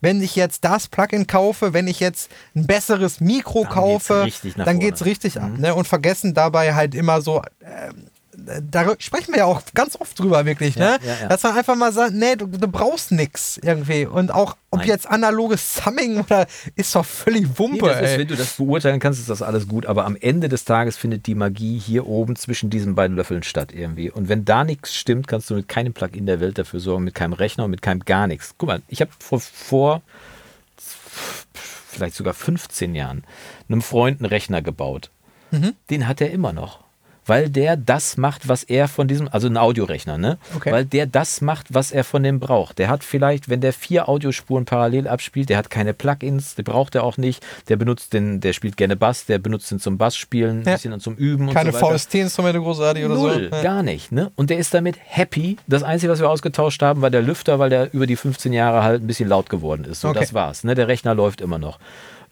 [SPEAKER 2] wenn ich jetzt das Plugin kaufe, wenn ich jetzt ein besseres Mikro dann kaufe, geht's dann geht es richtig mhm. ab. Ne? Und vergessen dabei halt immer so, äh, da sprechen wir ja auch ganz oft drüber, wirklich, ne? Ja, ja. Dass man einfach mal sagt, nee, du, du brauchst nichts irgendwie. Und auch, ob Nein. jetzt analoges Summing oder ist doch völlig Wumpe.
[SPEAKER 1] Nee, ist, wenn du das beurteilen kannst, ist das alles gut. Aber am Ende des Tages findet die Magie hier oben zwischen diesen beiden Löffeln statt irgendwie. Und wenn da nichts stimmt, kannst du mit keinem Plugin der Welt dafür sorgen, mit keinem Rechner und mit keinem gar nichts. Guck mal, ich habe vor, vor vielleicht sogar 15 Jahren einem Freund einen Rechner gebaut. Mhm. Den hat er immer noch weil der das macht, was er von diesem, also ein Audiorechner, ne?
[SPEAKER 2] Okay.
[SPEAKER 1] Weil der das macht, was er von dem braucht. Der hat vielleicht, wenn der vier Audiospuren parallel abspielt, der hat keine Plugins, die braucht er auch nicht. Der benutzt den, der spielt gerne Bass, der benutzt den zum Bassspielen, ein
[SPEAKER 2] Ja.
[SPEAKER 1] bisschen zum Üben
[SPEAKER 2] Keine
[SPEAKER 1] und so weiter.
[SPEAKER 2] VST-Instrumente großartig oder
[SPEAKER 1] Null,
[SPEAKER 2] so. Ja.
[SPEAKER 1] gar nicht. Ne? Und der ist damit happy. Das Einzige, was wir ausgetauscht haben, war der Lüfter, weil der über die 15 Jahre halt ein bisschen laut geworden ist. So,
[SPEAKER 2] Okay.
[SPEAKER 1] das war's. Ne? Der Rechner läuft immer noch.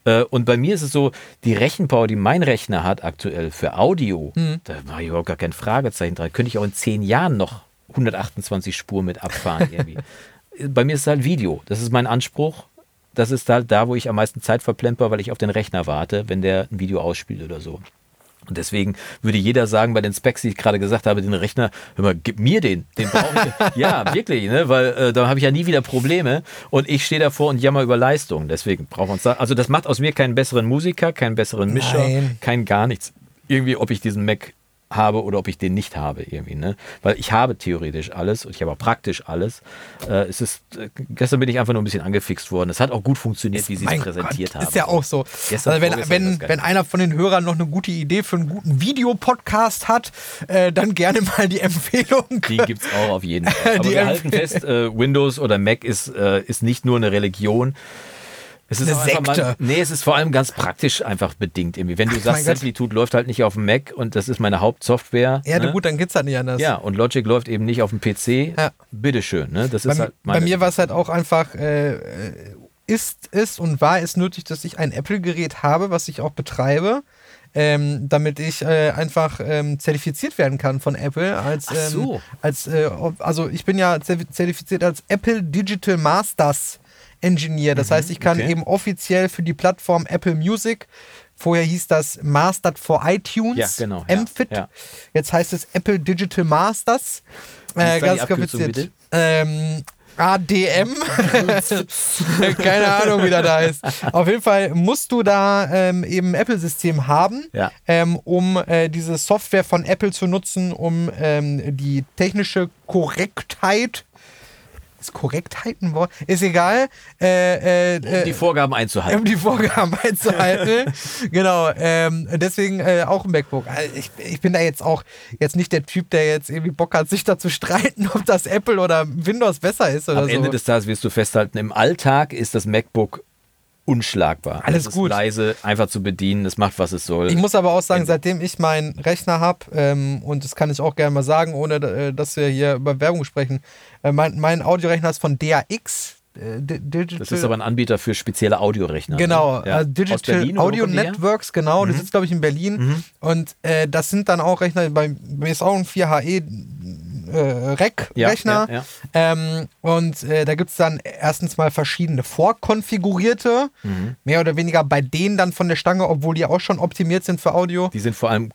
[SPEAKER 1] Äh, Und bei mir ist es so, die Rechenpower, die mein Rechner hat aktuell für Audio,
[SPEAKER 2] Mhm.
[SPEAKER 1] da mache ich überhaupt gar kein Fragezeichen dran. Könnte ich auch in zehn Jahren noch 128 Spuren mit abfahren irgendwie. bei mir ist es halt Video. Das ist mein Anspruch. Das ist halt da, wo ich am meisten Zeit verplemper, weil ich auf den Rechner warte, wenn der ein Video ausspielt oder so. Und deswegen würde jeder sagen, bei den Specs, die ich gerade gesagt habe, den Rechner, hör mal, gib mir den. Den brauche ich. ja, wirklich, ne? weil äh, da habe ich ja nie wieder Probleme. Und ich stehe davor und jammer über Leistung. Deswegen brauchen wir uns da. Also, das macht aus mir keinen besseren Musiker, keinen besseren Mischer,
[SPEAKER 2] Nein.
[SPEAKER 1] kein gar nichts. Irgendwie, ob ich diesen Mac habe oder ob ich den nicht habe, irgendwie, ne? Weil ich habe theoretisch alles und ich habe auch praktisch alles. Äh, es ist, äh, gestern bin ich einfach nur ein bisschen angefixt worden. Es hat auch gut funktioniert, wie sie es präsentiert
[SPEAKER 2] Gott,
[SPEAKER 1] haben.
[SPEAKER 2] Ist ja auch so.
[SPEAKER 1] Gestern,
[SPEAKER 2] also wenn, wenn, wenn einer von den Hörern noch eine gute Idee für einen guten Videopodcast hat, äh, dann gerne mal die Empfehlung.
[SPEAKER 1] Die gibt es auch auf jeden Fall. Aber wir halten fest, äh, Windows oder Mac ist, äh, ist nicht nur eine Religion. Es ist
[SPEAKER 2] Eine Sekte.
[SPEAKER 1] Mal, nee, es ist vor allem ganz praktisch einfach bedingt. Irgendwie. Wenn du
[SPEAKER 2] mein
[SPEAKER 1] sagst,
[SPEAKER 2] Gott.
[SPEAKER 1] Simplitude läuft halt nicht auf dem Mac und das ist meine Hauptsoftware.
[SPEAKER 2] Ja,
[SPEAKER 1] ne?
[SPEAKER 2] gut, dann geht's halt nicht anders.
[SPEAKER 1] Ja, und Logic läuft eben nicht auf dem PC.
[SPEAKER 2] Ja.
[SPEAKER 1] Bitteschön, ne? Das ist
[SPEAKER 2] Bei,
[SPEAKER 1] halt
[SPEAKER 2] bei mir war es halt auch einfach, äh, äh, ist es und war es nötig, dass ich ein Apple-Gerät habe, was ich auch betreibe, ähm, damit ich äh, einfach ähm, zertifiziert werden kann von Apple. Als,
[SPEAKER 1] Ach so.
[SPEAKER 2] ähm, als äh, also ich bin ja zertif- zertifiziert als Apple Digital Masters Engineer. Das heißt, ich kann
[SPEAKER 1] Mhm, okay.
[SPEAKER 2] eben offiziell für die Plattform Apple Music Vorher hieß das Mastered for iTunes,
[SPEAKER 1] Ja, genau, ja,
[SPEAKER 2] MFIT.
[SPEAKER 1] ja.
[SPEAKER 2] Jetzt heißt es Apple Digital Masters.
[SPEAKER 1] Ist da
[SPEAKER 2] Äh, ganz kompliziert. Ähm, ADM. Keine Ahnung, wie das heißt. Auf jeden Fall musst du da ähm, eben ein Apple-System haben,
[SPEAKER 1] Ja.
[SPEAKER 2] ähm, um äh, diese Software von Apple zu nutzen, um ähm, die technische Korrektheit. Ist Korrektheit ein Wort? Ist egal. Äh, äh,
[SPEAKER 1] um die Vorgaben einzuhalten.
[SPEAKER 2] um die Vorgaben einzuhalten. genau. Ähm, deswegen äh, auch ein MacBook. Also ich, ich bin da jetzt auch jetzt nicht der Typ, der jetzt irgendwie Bock hat, sich da zu streiten, ob das Apple oder Windows besser ist oder
[SPEAKER 1] Am
[SPEAKER 2] so.
[SPEAKER 1] Ende des Tages wirst du festhalten, im Alltag ist das MacBook unschlagbar.
[SPEAKER 2] Alles gut.
[SPEAKER 1] leise, einfach zu bedienen, es macht, was es soll.
[SPEAKER 2] ich muss aber auch sagen, seitdem ich meinen Rechner habe, ähm, und das kann ich auch gerne mal sagen, ohne äh, dass wir hier über Werbung sprechen, äh, mein, mein Audiorechner ist von DAX. Äh,
[SPEAKER 1] das ist aber ein Anbieter für spezielle Audiorechner.
[SPEAKER 2] Genau,
[SPEAKER 1] ne? Ja.
[SPEAKER 2] also
[SPEAKER 1] Aus
[SPEAKER 2] Digital
[SPEAKER 1] Berlin
[SPEAKER 2] Audio?
[SPEAKER 1] Mhm.
[SPEAKER 2] Networks, genau, das sitzt, glaube ich, in Berlin. Und äh, das sind dann auch Rechner, bei bei mir ist auch ein 4HE äh,
[SPEAKER 1] Ja,
[SPEAKER 2] REC-Rechner.
[SPEAKER 1] ja, ja.
[SPEAKER 2] Ähm, und äh, da gibt es dann erstens mal verschiedene vorkonfigurierte,
[SPEAKER 1] Mhm.
[SPEAKER 2] mehr oder weniger bei denen dann von der Stange, obwohl die auch schon optimiert sind für Audio.
[SPEAKER 1] Die sind vor allem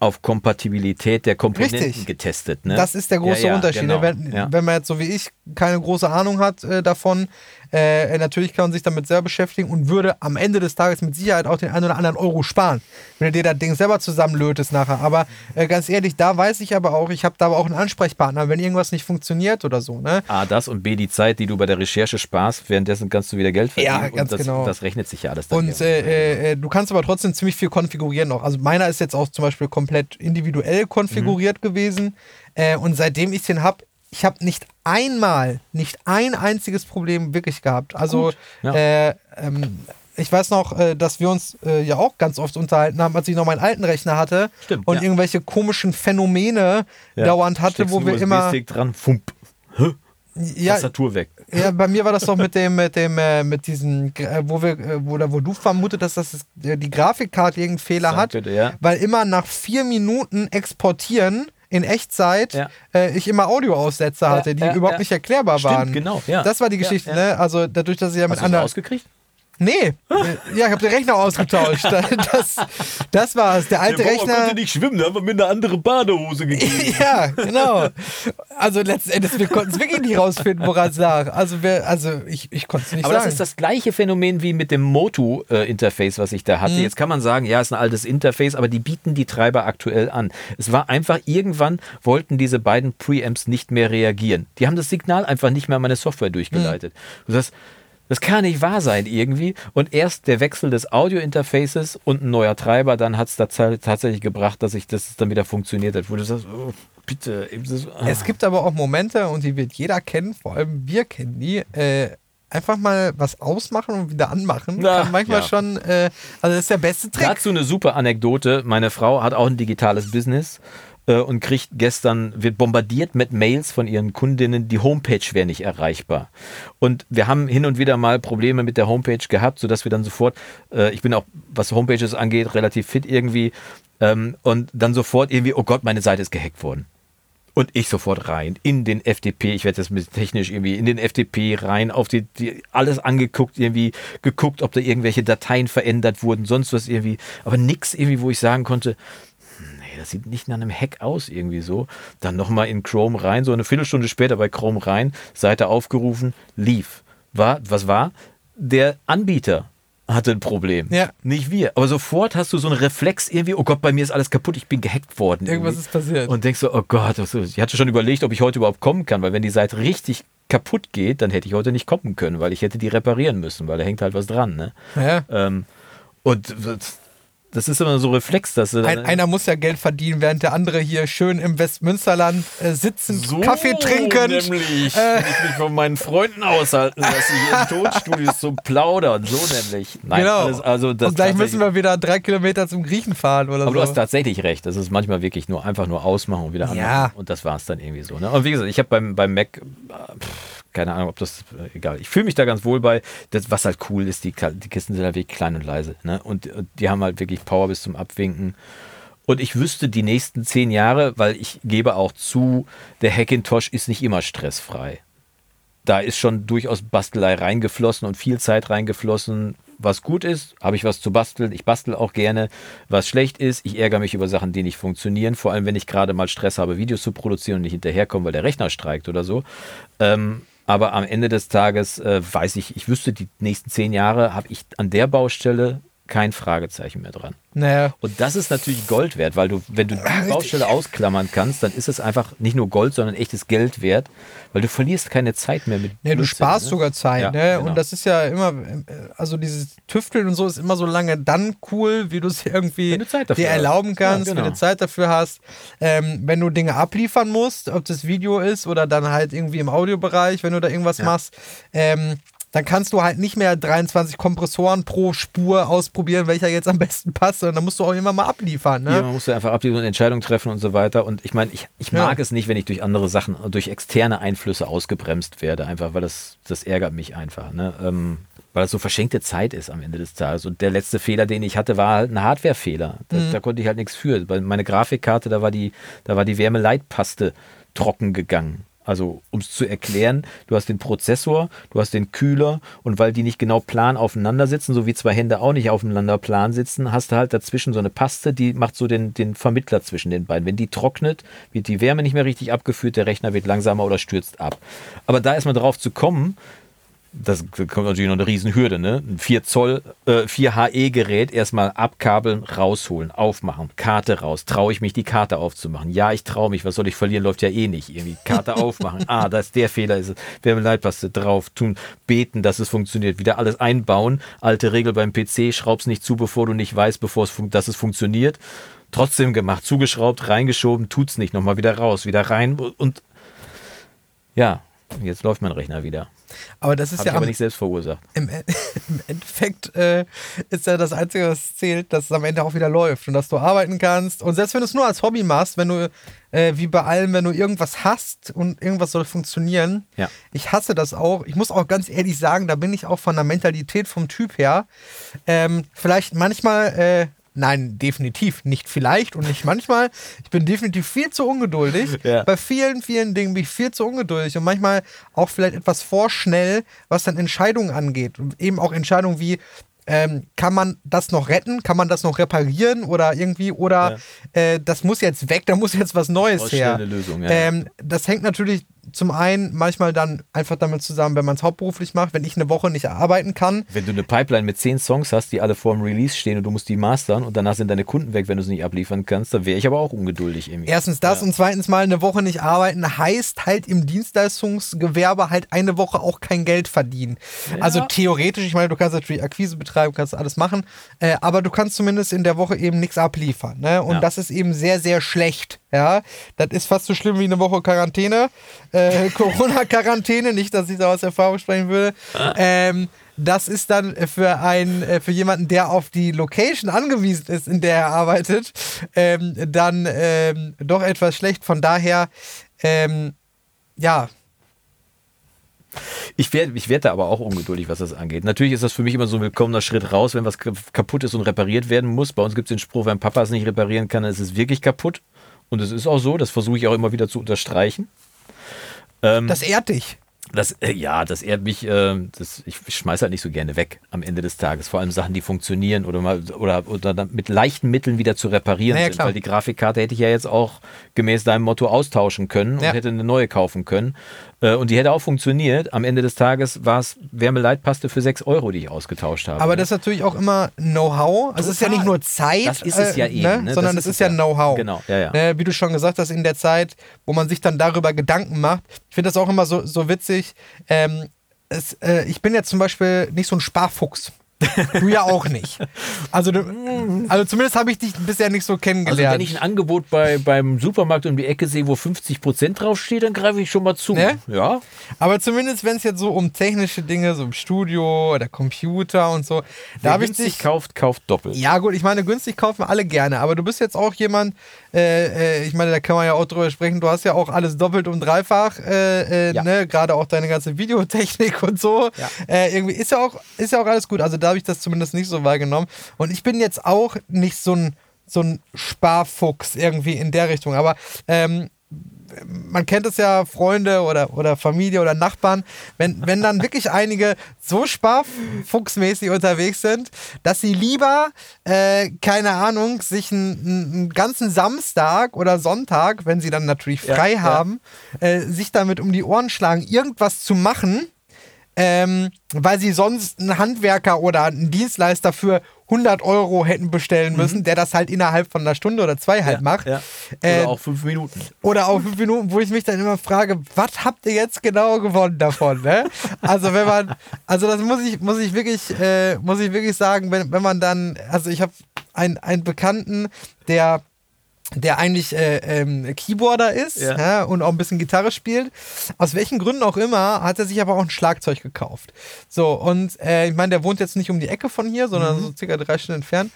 [SPEAKER 1] auf Kompatibilität der Komponenten
[SPEAKER 2] Richtig.
[SPEAKER 1] getestet. Ne?
[SPEAKER 2] Das ist der große
[SPEAKER 1] Ja, ja,
[SPEAKER 2] Unterschied.
[SPEAKER 1] Genau.
[SPEAKER 2] ne? Wenn,
[SPEAKER 1] ja.
[SPEAKER 2] wenn man jetzt so wie ich keine große Ahnung hat äh, davon, äh, natürlich kann man sich damit selber beschäftigen und würde am Ende des Tages mit Sicherheit auch den einen oder anderen Euro sparen, wenn du dir das Ding selber zusammenlötest nachher. Aber äh, ganz ehrlich, da weiß ich aber auch, ich habe da aber auch einen Ansprechpartner, wenn irgendwas nicht funktioniert oder so. Ne?
[SPEAKER 1] A, das und B, die Zeit, die du bei der Recherche sparst, währenddessen kannst du wieder Geld verdienen.
[SPEAKER 2] Ja, ganz
[SPEAKER 1] und das,
[SPEAKER 2] genau.
[SPEAKER 1] Das rechnet sich ja alles dann
[SPEAKER 2] Und
[SPEAKER 1] irgendwie.
[SPEAKER 2] äh, äh, du kannst aber trotzdem ziemlich viel konfigurieren noch. Also meiner ist jetzt auch zum Beispiel komplett individuell konfiguriert
[SPEAKER 1] Mhm.
[SPEAKER 2] gewesen. Äh, und seitdem ich den habe, ich habe nicht einmal, nicht ein einziges Problem wirklich gehabt. Also
[SPEAKER 1] ja.
[SPEAKER 2] äh, ähm, ich weiß noch, äh, dass wir uns äh, ja auch ganz oft unterhalten haben, als ich noch meinen alten Rechner hatte
[SPEAKER 1] Stimmt,
[SPEAKER 2] und
[SPEAKER 1] ja.
[SPEAKER 2] irgendwelche komischen Phänomene
[SPEAKER 1] Ja.
[SPEAKER 2] dauernd hatte,
[SPEAKER 1] Steckst
[SPEAKER 2] wo wir immer.
[SPEAKER 1] Dran, fump,
[SPEAKER 2] Ja,
[SPEAKER 1] Tastatur weg.
[SPEAKER 2] ja, bei mir war das doch mit dem, mit dem, äh, mit diesen, wo wir, wo, oder wo du vermutet hast, dass das, die Grafikkarte irgendeinen Fehler
[SPEAKER 1] Sag
[SPEAKER 2] hat,
[SPEAKER 1] ja.
[SPEAKER 2] weil immer nach vier Minuten exportieren in Echtzeit
[SPEAKER 1] Ja.
[SPEAKER 2] äh, ich immer Audioaussätze hatte, die überhaupt nicht erklärbar
[SPEAKER 1] Stimmt,
[SPEAKER 2] waren.
[SPEAKER 1] genau, ja.
[SPEAKER 2] Das war die Geschichte, ne? Also dadurch, dass ich ja mit
[SPEAKER 1] Hast du
[SPEAKER 2] anderen.
[SPEAKER 1] rausgekriegt?
[SPEAKER 2] Nee, ja, ich habe den Rechner ausgetauscht. Das, das war es. Der alte Rechner.
[SPEAKER 1] nicht schwimmen, da haben wir mir eine andere Badehose gegeben.
[SPEAKER 2] Ja, genau. Also letzten Endes, wir konnten es wirklich nicht rausfinden, woran es lag. Also, wir, also ich, ich konnte es nicht
[SPEAKER 1] Aber
[SPEAKER 2] sagen.
[SPEAKER 1] das ist das gleiche Phänomen wie mit dem Motu-Interface, was ich da
[SPEAKER 2] Mhm.
[SPEAKER 1] hatte. Jetzt kann man sagen, ja, ist ein altes Interface, aber die bieten die Treiber aktuell an. Es war einfach, irgendwann wollten diese beiden Preamps nicht mehr reagieren. Die haben das Signal einfach nicht mehr an meine Software durchgeleitet.
[SPEAKER 2] Mhm.
[SPEAKER 1] Du sagst, Das kann nicht wahr sein irgendwie. Und erst der Wechsel des Audio-Interfaces und ein neuer Treiber, dann hat es tatsächlich gebracht, dass ich das dann wieder funktioniert hat. Wo du sagst, oh, bitte.
[SPEAKER 2] Ah. Es gibt aber auch Momente, und die wird jeder kennen, vor allem wir kennen die, äh, einfach mal was ausmachen und wieder anmachen. Na, kann manchmal ja. schon, äh, also das ist der beste Trick.
[SPEAKER 1] Dazu eine super Anekdote. Meine Frau hat auch ein digitales Business äh, und kriegt gestern, wird bombardiert mit Mails von ihren Kundinnen, die Homepage wäre nicht erreichbar. Und wir haben hin und wieder mal Probleme mit der Homepage gehabt, sodass wir dann sofort, äh, ich bin auch, was Homepages angeht, relativ fit irgendwie, ähm, und dann sofort irgendwie, oh Gott, meine Seite ist gehackt worden. Und ich sofort rein in den FTP, ich werde das mit technisch irgendwie in den FTP rein, auf die, die, alles angeguckt, irgendwie geguckt, ob da irgendwelche Dateien verändert wurden, sonst was irgendwie, aber nichts irgendwie, wo ich sagen konnte, nee, das sieht nicht nach einem Hack aus irgendwie so. Dann nochmal in Chrome rein, so eine Viertelstunde später bei Chrome rein, Seite aufgerufen, lief. War, was war? Der Anbieter hatte ein Problem. Ja. Nicht wir. Aber sofort hast du so einen Reflex irgendwie, oh Gott, bei mir ist alles kaputt, ich bin gehackt worden.
[SPEAKER 2] Irgendwas irgendwie. ist passiert.
[SPEAKER 1] Und denkst so, oh Gott, ich hatte schon überlegt, ob ich heute überhaupt kommen kann, weil wenn die Seite richtig kaputt geht, dann hätte ich heute nicht kommen können, weil ich hätte die reparieren müssen, weil da hängt halt was dran. Ne? Ja. Ähm, und das ist immer so Reflex, dass
[SPEAKER 2] Ein, einer muss ja Geld verdienen, während der andere hier schön im Westmünsterland äh, sitzen, so Kaffee trinken.
[SPEAKER 1] Nämlich, äh, ich mich von meinen Freunden aushalten lasse, hier in Tonstudios zu plaudern. So nämlich.
[SPEAKER 2] Nein, genau. Alles, also Und gleich müssen wir wieder drei Kilometer zum Griechen fahren oder
[SPEAKER 1] aber
[SPEAKER 2] so.
[SPEAKER 1] Aber du hast tatsächlich recht. Das ist manchmal wirklich nur einfach nur ausmachen und wieder anmachen. Ja. Und das war es dann irgendwie so. Ne? Und wie gesagt, ich habe beim, beim Mac. Pff, keine Ahnung, ob das, äh, egal. Ich fühle mich da ganz wohl bei. Das, was halt cool ist, die, die Kisten sind halt wirklich klein und leise. Ne? Und, und die haben halt wirklich Power bis zum Abwinken. Und ich wüsste die nächsten zehn Jahre, weil ich gebe auch zu, der Hackintosh ist nicht immer stressfrei. Da ist schon durchaus Bastelei reingeflossen und viel Zeit reingeflossen. Was gut ist, habe ich was zu basteln. Ich bastel auch gerne. Was schlecht ist, ich ärgere mich über Sachen, die nicht funktionieren. Vor allem, wenn ich gerade mal Stress habe, Videos zu produzieren und nicht hinterherkomme, weil der Rechner streikt oder so. Ähm, aber am Ende des Tages äh, weiß ich, ich wüsste, die nächsten zehn Jahre habe ich an der Baustelle kein Fragezeichen mehr dran.
[SPEAKER 2] Naja.
[SPEAKER 1] Und das ist natürlich Gold wert, weil du, wenn du die Baustelle ausklammern kannst, dann ist es einfach nicht nur Gold, sondern echtes Geld wert, weil du verlierst keine Zeit mehr mit.
[SPEAKER 2] Ja, du sparst ne? sogar Zeit, ja, ne? Genau. Und das ist ja immer, also dieses Tüfteln und so ist immer so lange dann cool, wie du es irgendwie dir erlauben kannst, ja, genau. wenn du Zeit dafür hast. Ähm, wenn du Dinge abliefern musst, ob das Video ist oder dann halt irgendwie im Audiobereich, wenn du da irgendwas ja. machst, ähm, dann kannst du halt nicht mehr 23 Kompressoren pro Spur ausprobieren, welcher jetzt am besten passt, sondern dann musst du auch immer mal abliefern. Ne?
[SPEAKER 1] Ja, man muss ja einfach abliefern und Entscheidungen treffen und so weiter. Und ich meine, ich, ich mag ja. es nicht, wenn ich durch andere Sachen, durch externe Einflüsse ausgebremst werde, einfach, weil das, das ärgert mich einfach. Ne? Ähm, weil das so verschenkte Zeit ist am Ende des Tages. Und der letzte Fehler, den ich hatte, war halt ein Hardwarefehler. Da, mhm. da konnte ich halt nichts für. Meine Grafikkarte, da war die, da war die Wärmeleitpaste trocken gegangen. Also, um es zu erklären, du hast den Prozessor, du hast den Kühler und weil die nicht genau plan aufeinander sitzen, so wie zwei Hände auch nicht aufeinander plan sitzen, hast du halt dazwischen so eine Paste, die macht so den, den Vermittler zwischen den beiden. Wenn die trocknet, wird die Wärme nicht mehr richtig abgeführt, der Rechner wird langsamer oder stürzt ab. Aber da erstmal drauf zu kommen, das kommt natürlich noch eine Riesenhürde, ne? Ein 4 Zoll, äh, 4 HE-Gerät erstmal abkabeln, rausholen, aufmachen, Karte raus. Traue ich mich, die Karte aufzumachen? Ja, ich traue mich. Was soll ich verlieren? Läuft ja eh nicht. Irgendwie Karte aufmachen. Ah, das ist der Fehler ist es. Wärmeleitpaste drauf tun, beten, dass es funktioniert. Wieder alles einbauen. Alte Regel beim PC, schraub's nicht zu, bevor du nicht weißt, bevor es dass es funktioniert. Trotzdem gemacht, zugeschraubt, reingeschoben, tut's nicht. Nochmal wieder raus, wieder rein und ja, jetzt läuft mein Rechner wieder.
[SPEAKER 2] Aber das ist
[SPEAKER 1] Hab
[SPEAKER 2] ja.
[SPEAKER 1] Ich aber nicht selbst verursacht.
[SPEAKER 2] Im, im Endeffekt äh, ist ja das Einzige, was zählt, dass es am Ende auch wieder läuft und dass du arbeiten kannst. Und selbst wenn du es nur als Hobby machst, wenn du, äh, wie bei allem, wenn du irgendwas hast und irgendwas soll funktionieren,
[SPEAKER 1] ja.
[SPEAKER 2] ich hasse das auch. Ich muss auch ganz ehrlich sagen, da bin ich auch von der Mentalität vom Typ her. Ähm, vielleicht manchmal. Äh, Nein, definitiv nicht vielleicht und nicht manchmal. Ich bin definitiv viel zu ungeduldig. Ja. Bei vielen, vielen Dingen bin ich viel zu ungeduldig und manchmal auch vielleicht etwas vorschnell, was dann Entscheidungen angeht. Und eben auch Entscheidungen wie, ähm, kann man das noch retten? Kann man das noch reparieren oder irgendwie? Oder ja. äh, das muss jetzt weg, da muss jetzt was Neues her.
[SPEAKER 1] Lösung,
[SPEAKER 2] ja. ähm, das hängt natürlich zum einen manchmal dann einfach damit zusammen, wenn man es hauptberuflich macht, wenn ich eine Woche nicht arbeiten kann.
[SPEAKER 1] Wenn du eine Pipeline mit zehn Songs hast, die alle vor dem Release stehen und du musst die mastern und danach sind deine Kunden weg, wenn du es nicht abliefern kannst, dann wäre ich aber auch ungeduldig irgendwie.
[SPEAKER 2] Erstens das ja. und zweitens mal eine Woche nicht arbeiten heißt halt im Dienstleistungsgewerbe halt eine Woche auch kein Geld verdienen. Ja. Also theoretisch, ich meine, du kannst natürlich Akquise betreiben, kannst alles machen, äh, aber du kannst zumindest in der Woche eben nichts abliefern. Ne? Und ja. das ist eben sehr, sehr schlecht. Ja, das ist fast so schlimm wie eine Woche Quarantäne. Äh, Corona-Quarantäne, nicht, dass ich da aus Erfahrung sprechen würde. Ähm, das ist dann für einen, äh, für jemanden, der auf die Location angewiesen ist, in der er arbeitet, ähm, dann ähm, doch etwas schlecht. Von daher, ähm, ja,
[SPEAKER 1] ich werde ich werd da aber auch ungeduldig, was das angeht. Natürlich ist das für mich immer so ein willkommener Schritt raus, wenn was kaputt ist und repariert werden muss. Bei uns gibt es den Spruch, wenn Papa es nicht reparieren kann, dann ist es wirklich kaputt. Und es ist auch so, das versuche ich auch immer wieder zu unterstreichen.
[SPEAKER 2] Ähm, das ehrt dich.
[SPEAKER 1] Das, äh, ja, das ehrt mich. Äh, das, ich schmeiße halt nicht so gerne weg am Ende des Tages. Vor allem Sachen, die funktionieren oder mal oder, oder mit leichten Mitteln wieder zu reparieren naja, sind. Weil die Grafikkarte hätte ich ja jetzt auch gemäß deinem Motto austauschen können ja. und hätte eine neue kaufen können. Äh, und die hätte auch funktioniert. Am Ende des Tages war es Wärmeleitpaste für 6 Euro, die ich ausgetauscht habe.
[SPEAKER 2] Aber das ist natürlich auch immer Know-how. Also es ist ja nicht nur Zeit,
[SPEAKER 1] das ist es ja äh, eben, ne?
[SPEAKER 2] Ne? sondern es ist, ist ja Know-how.
[SPEAKER 1] Genau, ja, ja.
[SPEAKER 2] Ne? Wie du schon gesagt hast, in der Zeit, wo man sich dann darüber Gedanken macht. Ich finde das auch immer so, so witzig. Ähm, es, äh, ich bin ja zum Beispiel nicht so ein Sparfuchs. Du ja auch nicht. Also, du, also zumindest habe ich dich bisher nicht so kennengelernt. Also
[SPEAKER 1] wenn ich ein Angebot bei, beim Supermarkt um die Ecke sehe, wo 50% draufsteht, dann greife ich schon mal zu. Ne? Ja.
[SPEAKER 2] Aber zumindest, wenn es jetzt so um technische Dinge, so im Studio oder Computer und so,
[SPEAKER 1] da habe ich dich. kauft, kauft doppelt.
[SPEAKER 2] Ja, gut, ich meine, günstig kaufen alle gerne. Aber du bist jetzt auch jemand, äh, äh, ich meine, da kann man ja auch drüber sprechen, du hast ja auch alles doppelt und dreifach, äh, äh ja. ne? gerade auch deine ganze Videotechnik und so. Ja. Äh, irgendwie ist ja, auch, ist ja auch alles gut. Also da habe ich das zumindest nicht so wahrgenommen. Und ich bin jetzt auch nicht so ein, so ein Sparfuchs irgendwie in der Richtung. Aber ähm, man kennt es ja, Freunde oder, oder Familie oder Nachbarn, wenn, wenn dann wirklich einige so sparfuchsmäßig unterwegs sind, dass sie lieber, äh, keine Ahnung, sich einen, einen, ganzen Samstag oder Sonntag, wenn sie dann natürlich frei ja, haben, ja. Äh, sich damit um die Ohren schlagen, irgendwas zu machen, ähm, weil sie sonst einen Handwerker oder einen Dienstleister für 100 Euro hätten bestellen müssen, mhm. der das halt innerhalb von einer Stunde oder zwei halt ja, macht. Ja.
[SPEAKER 1] Oder äh, auch fünf Minuten.
[SPEAKER 2] Oder auch fünf Minuten, wo ich mich dann immer frage, was habt ihr jetzt genau gewonnen davon? Ne? Also wenn man, also das muss ich, muss ich wirklich, äh, muss ich wirklich sagen, wenn, wenn man dann, also ich habe einen, einen Bekannten, der der eigentlich äh, ähm, Keyboarder ist ja. Ja, und auch ein bisschen Gitarre spielt. Aus welchen Gründen auch immer, hat er sich aber auch ein Schlagzeug gekauft. So, und äh, ich meine, der wohnt jetzt nicht um die Ecke von hier, sondern mhm. so circa drei Stunden entfernt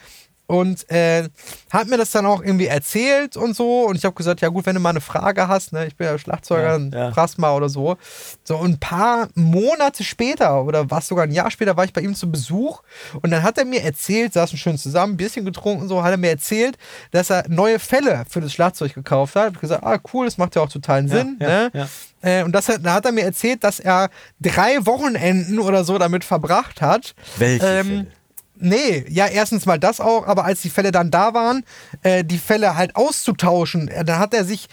[SPEAKER 2] und äh, hat mir das dann auch irgendwie erzählt und so. Und ich habe gesagt, ja gut, wenn du mal eine Frage hast, ne, ich bin ja Schlagzeuger, ja, ja. mal oder so. So ein paar Monate später oder was sogar ein Jahr später war ich bei ihm zu Besuch und dann hat er mir erzählt, saßen schön zusammen, ein bisschen getrunken und so, hat er mir erzählt, dass er neue Fälle für das Schlagzeug gekauft hat. Ich habe gesagt, ah cool, das macht ja auch totalen Sinn. Ja, ne? Äh, und das hat, da hat er mir erzählt, dass er drei Wochenenden oder so damit verbracht hat.
[SPEAKER 1] Welche ähm, Fälle?
[SPEAKER 2] Nee, ja, erstens mal das auch, aber als die Fälle dann da waren, äh, die Fälle halt auszutauschen, äh, da hat er sich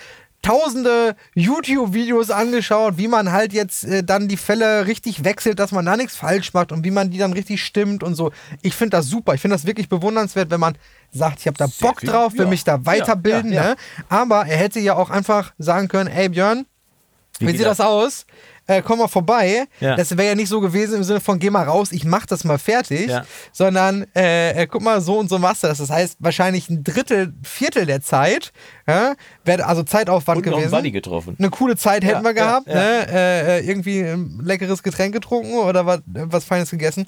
[SPEAKER 2] tausende YouTube-Videos angeschaut, wie man halt jetzt äh, dann die Fälle richtig wechselt, dass man da nichts falsch macht und wie man die dann richtig stimmt und so. Ich finde das super. Ich finde das wirklich bewundernswert, wenn man sagt, ich habe da Bock drauf, will ja. mich da weiterbilden. Ja, ja, ne? Aber er hätte ja auch einfach sagen können, ey Björn, wie, wie sieht das aus? Äh, komm mal vorbei. Ja. Das wäre ja nicht so gewesen im Sinne von, geh mal raus, ich mach das mal fertig, ja. sondern äh, äh, guck mal, so und so machst du das. Das heißt, wahrscheinlich ein Drittel, Viertel der Zeit, ja, wäre also Zeitaufwand und gewesen.
[SPEAKER 1] Noch einen getroffen.
[SPEAKER 2] Eine coole Zeit hätten wir gehabt, ne? Äh, äh, irgendwie ein leckeres Getränk getrunken oder was, was Feines gegessen.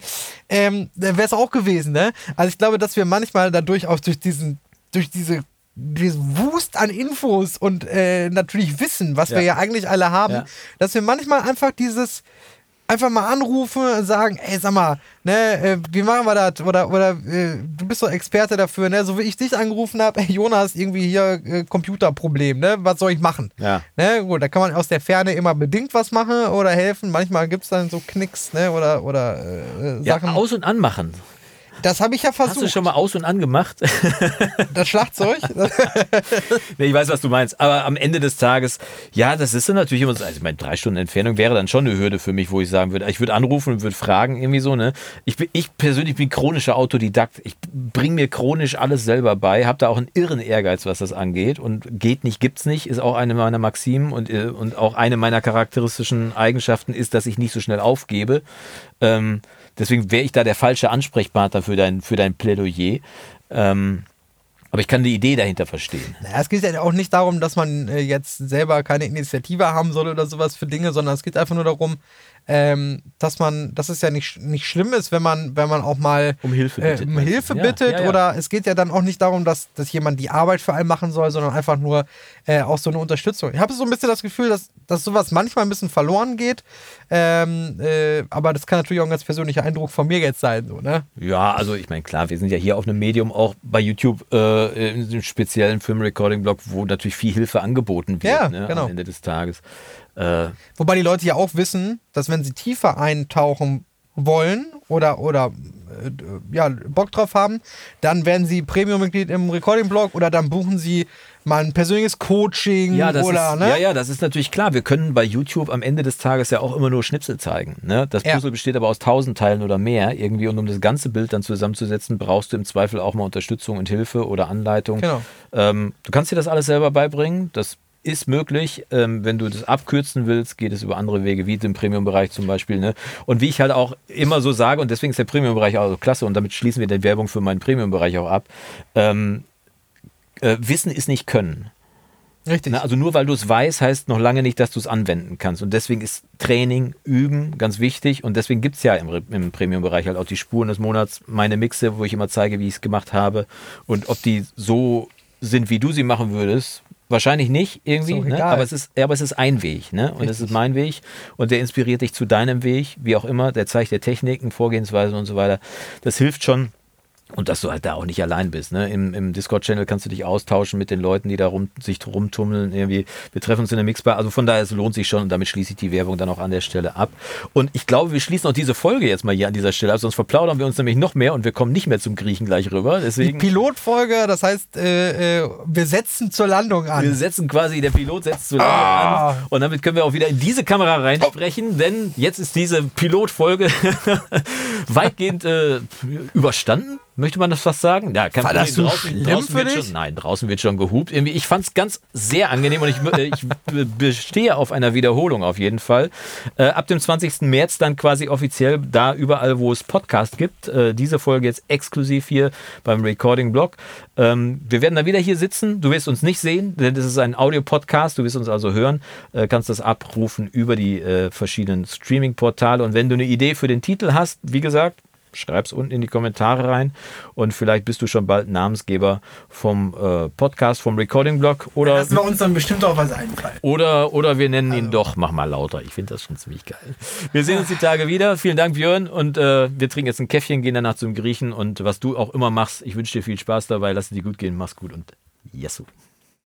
[SPEAKER 2] Ähm, wäre es auch gewesen, ne? Also ich glaube, dass wir manchmal dadurch auch durch diesen, durch diese Wust an Infos und äh, natürlich Wissen, was ja. wir ja eigentlich alle haben, ja. dass wir manchmal einfach dieses einfach mal anrufen und sagen, ey, sag mal, ne, äh, wie machen wir das? Oder, oder äh, du bist doch Experte dafür, ne? So wie ich dich angerufen habe, ey, Jonas, irgendwie hier äh, Computerproblem, ne? Was soll ich machen?
[SPEAKER 1] Ja.
[SPEAKER 2] Ne? Gut, da kann man aus der Ferne immer bedingt was machen oder helfen. Manchmal gibt es dann so Knicks, ne? Oder, oder
[SPEAKER 1] äh, Sachen. Ja, aus- und anmachen.
[SPEAKER 2] Das habe ich ja versucht.
[SPEAKER 1] Hast du schon mal aus- und angemacht?
[SPEAKER 2] Das Schlagzeug?
[SPEAKER 1] nee, ich weiß, was du meinst. Aber am Ende des Tages, ja, das ist dann natürlich immer so. Also, meine drei Stunden Entfernung wäre dann schon eine Hürde für mich, wo ich sagen würde, ich würde anrufen und würde fragen, irgendwie so, ne? Ich, bin, ich persönlich bin chronischer Autodidakt. Ich bringe mir chronisch alles selber bei, habe da auch einen irren Ehrgeiz, was das angeht. Und geht nicht, gibt's nicht, ist auch eine meiner Maximen und, äh, und auch eine meiner charakteristischen Eigenschaften ist, dass ich nicht so schnell aufgebe. Ähm, deswegen wäre ich da der falsche Ansprechpartner für dein, für dein Plädoyer. Ähm, aber ich kann die Idee dahinter verstehen.
[SPEAKER 2] Naja, es geht ja auch nicht darum, dass man äh, jetzt selber keine Initiative haben soll oder sowas für Dinge, sondern es geht einfach nur darum, ähm, dass man, dass es ja nicht, nicht schlimm ist, wenn man, wenn man auch mal
[SPEAKER 1] Um Hilfe
[SPEAKER 2] äh,
[SPEAKER 1] bittet,
[SPEAKER 2] um
[SPEAKER 1] meinst du?
[SPEAKER 2] Hilfe
[SPEAKER 1] Ja,
[SPEAKER 2] bittet
[SPEAKER 1] ja, ja.
[SPEAKER 2] oder es geht ja dann auch nicht darum, dass, dass jemand die Arbeit für einen machen soll, sondern einfach nur äh, auch so eine Unterstützung. Ich habe so ein bisschen das Gefühl, dass, dass sowas manchmal ein bisschen verloren geht, ähm, äh, aber das kann natürlich auch ein ganz persönlicher Eindruck von mir jetzt sein, so, ne?
[SPEAKER 1] Ja, also ich meine, klar, wir sind ja hier auf einem Medium, auch bei YouTube, äh, in dem speziellen Film-Recording-Blog, wo natürlich viel Hilfe angeboten wird
[SPEAKER 2] Ja,
[SPEAKER 1] ne,
[SPEAKER 2] genau.
[SPEAKER 1] am Ende des Tages. Äh,
[SPEAKER 2] Wobei die Leute ja auch wissen, dass wenn sie tiefer eintauchen wollen oder, oder äh, ja, Bock drauf haben, dann werden sie Premium-Mitglied im Recording-Blog oder dann buchen sie mal ein persönliches Coaching
[SPEAKER 1] ja, das
[SPEAKER 2] oder,
[SPEAKER 1] ist,
[SPEAKER 2] ne?
[SPEAKER 1] ja, ja, das ist natürlich klar. Wir können bei YouTube am Ende des Tages ja auch immer nur Schnipsel zeigen. Ne? Das
[SPEAKER 2] Ja.
[SPEAKER 1] Puzzle besteht aber aus tausend Teilen oder mehr irgendwie und um das ganze Bild dann zusammenzusetzen, brauchst du im Zweifel auch mal Unterstützung und Hilfe oder Anleitung.
[SPEAKER 2] Genau.
[SPEAKER 1] Ähm, du kannst dir das alles selber beibringen. Das ist möglich. Ähm, wenn du das abkürzen willst, geht es über andere Wege, wie im Premium-Bereich zum Beispiel. Ne? Und wie ich halt auch immer so sage, und deswegen ist der Premium-Bereich auch so klasse, und damit schließen wir die Werbung für meinen Premium-Bereich auch ab. Ähm, äh, Wissen ist nicht Können.
[SPEAKER 2] Richtig.
[SPEAKER 1] Na, also nur weil du es weißt, heißt noch lange nicht, dass du es anwenden kannst. Und deswegen ist Training, Üben ganz wichtig. Und deswegen gibt es ja im, im Premium-Bereich halt auch die Spuren des Monats, meine Mixe, wo ich immer zeige, wie ich es gemacht habe. Und ob die so sind, wie du sie machen würdest, wahrscheinlich nicht irgendwie. Ne? Aber, es ist, aber es ist ein Weg. Ne? Und es ist mein Weg. Und der inspiriert dich zu deinem Weg, wie auch immer. Der zeigt dir Techniken, Vorgehensweisen und so weiter. Das hilft schon. Und dass du halt da auch nicht allein bist. Ne? Im, im Discord-Channel kannst du dich austauschen mit den Leuten, die da rum, sich rumtummeln. Irgendwie. Wir treffen uns in der Mixbar. Also von daher, es lohnt sich schon und damit schließe ich die Werbung dann auch an der Stelle ab. Und ich glaube, wir schließen auch diese Folge jetzt mal hier an dieser Stelle ab, sonst verplaudern wir uns nämlich noch mehr und wir kommen nicht mehr zum Griechen gleich rüber.
[SPEAKER 2] die
[SPEAKER 1] Deswegen.
[SPEAKER 2] Pilotfolge, das heißt, äh, äh, wir setzen zur Landung an.
[SPEAKER 1] Wir setzen quasi, der Pilot setzt zu lange
[SPEAKER 2] Ah.
[SPEAKER 1] an und damit können wir auch wieder in diese Kamera reinsprechen, denn jetzt ist diese Pilotfolge weitgehend äh, überstanden. Möchte man das fast sagen? Ja, kein
[SPEAKER 2] War das so schlimm für
[SPEAKER 1] wird
[SPEAKER 2] dich?
[SPEAKER 1] schon, nein, draußen wird schon gehupt. Irgendwie, ich fand es ganz sehr angenehm und ich, äh, ich be- bestehe auf einer Wiederholung auf jeden Fall. Äh, ab dem 20. März dann quasi offiziell da überall, wo es Podcast gibt. Äh, diese Folge jetzt exklusiv hier beim Recording-Blog. Ähm, wir werden dann wieder hier sitzen. Du wirst uns nicht sehen, denn das ist ein Audio-Podcast. Du wirst uns also hören, äh, kannst das abrufen über die äh, verschiedenen Streaming-Portale. Und wenn du eine Idee für den Titel hast, wie gesagt, schreib's unten in die Kommentare rein und vielleicht bist du schon bald Namensgeber vom äh, Podcast, vom Recording-Blog oder,
[SPEAKER 2] Lassen wir uns dann bestimmt auch was einfallen.
[SPEAKER 1] oder, oder wir nennen ihn doch, mach mal lauter. Ich finde das schon ziemlich geil. Wir sehen uns die Tage wieder. Vielen Dank, Björn. Und äh, wir trinken jetzt ein Käffchen, gehen danach zum Griechen und was du auch immer machst, ich wünsche dir viel Spaß dabei. Lass es dir gut gehen. Mach's gut und Jesu.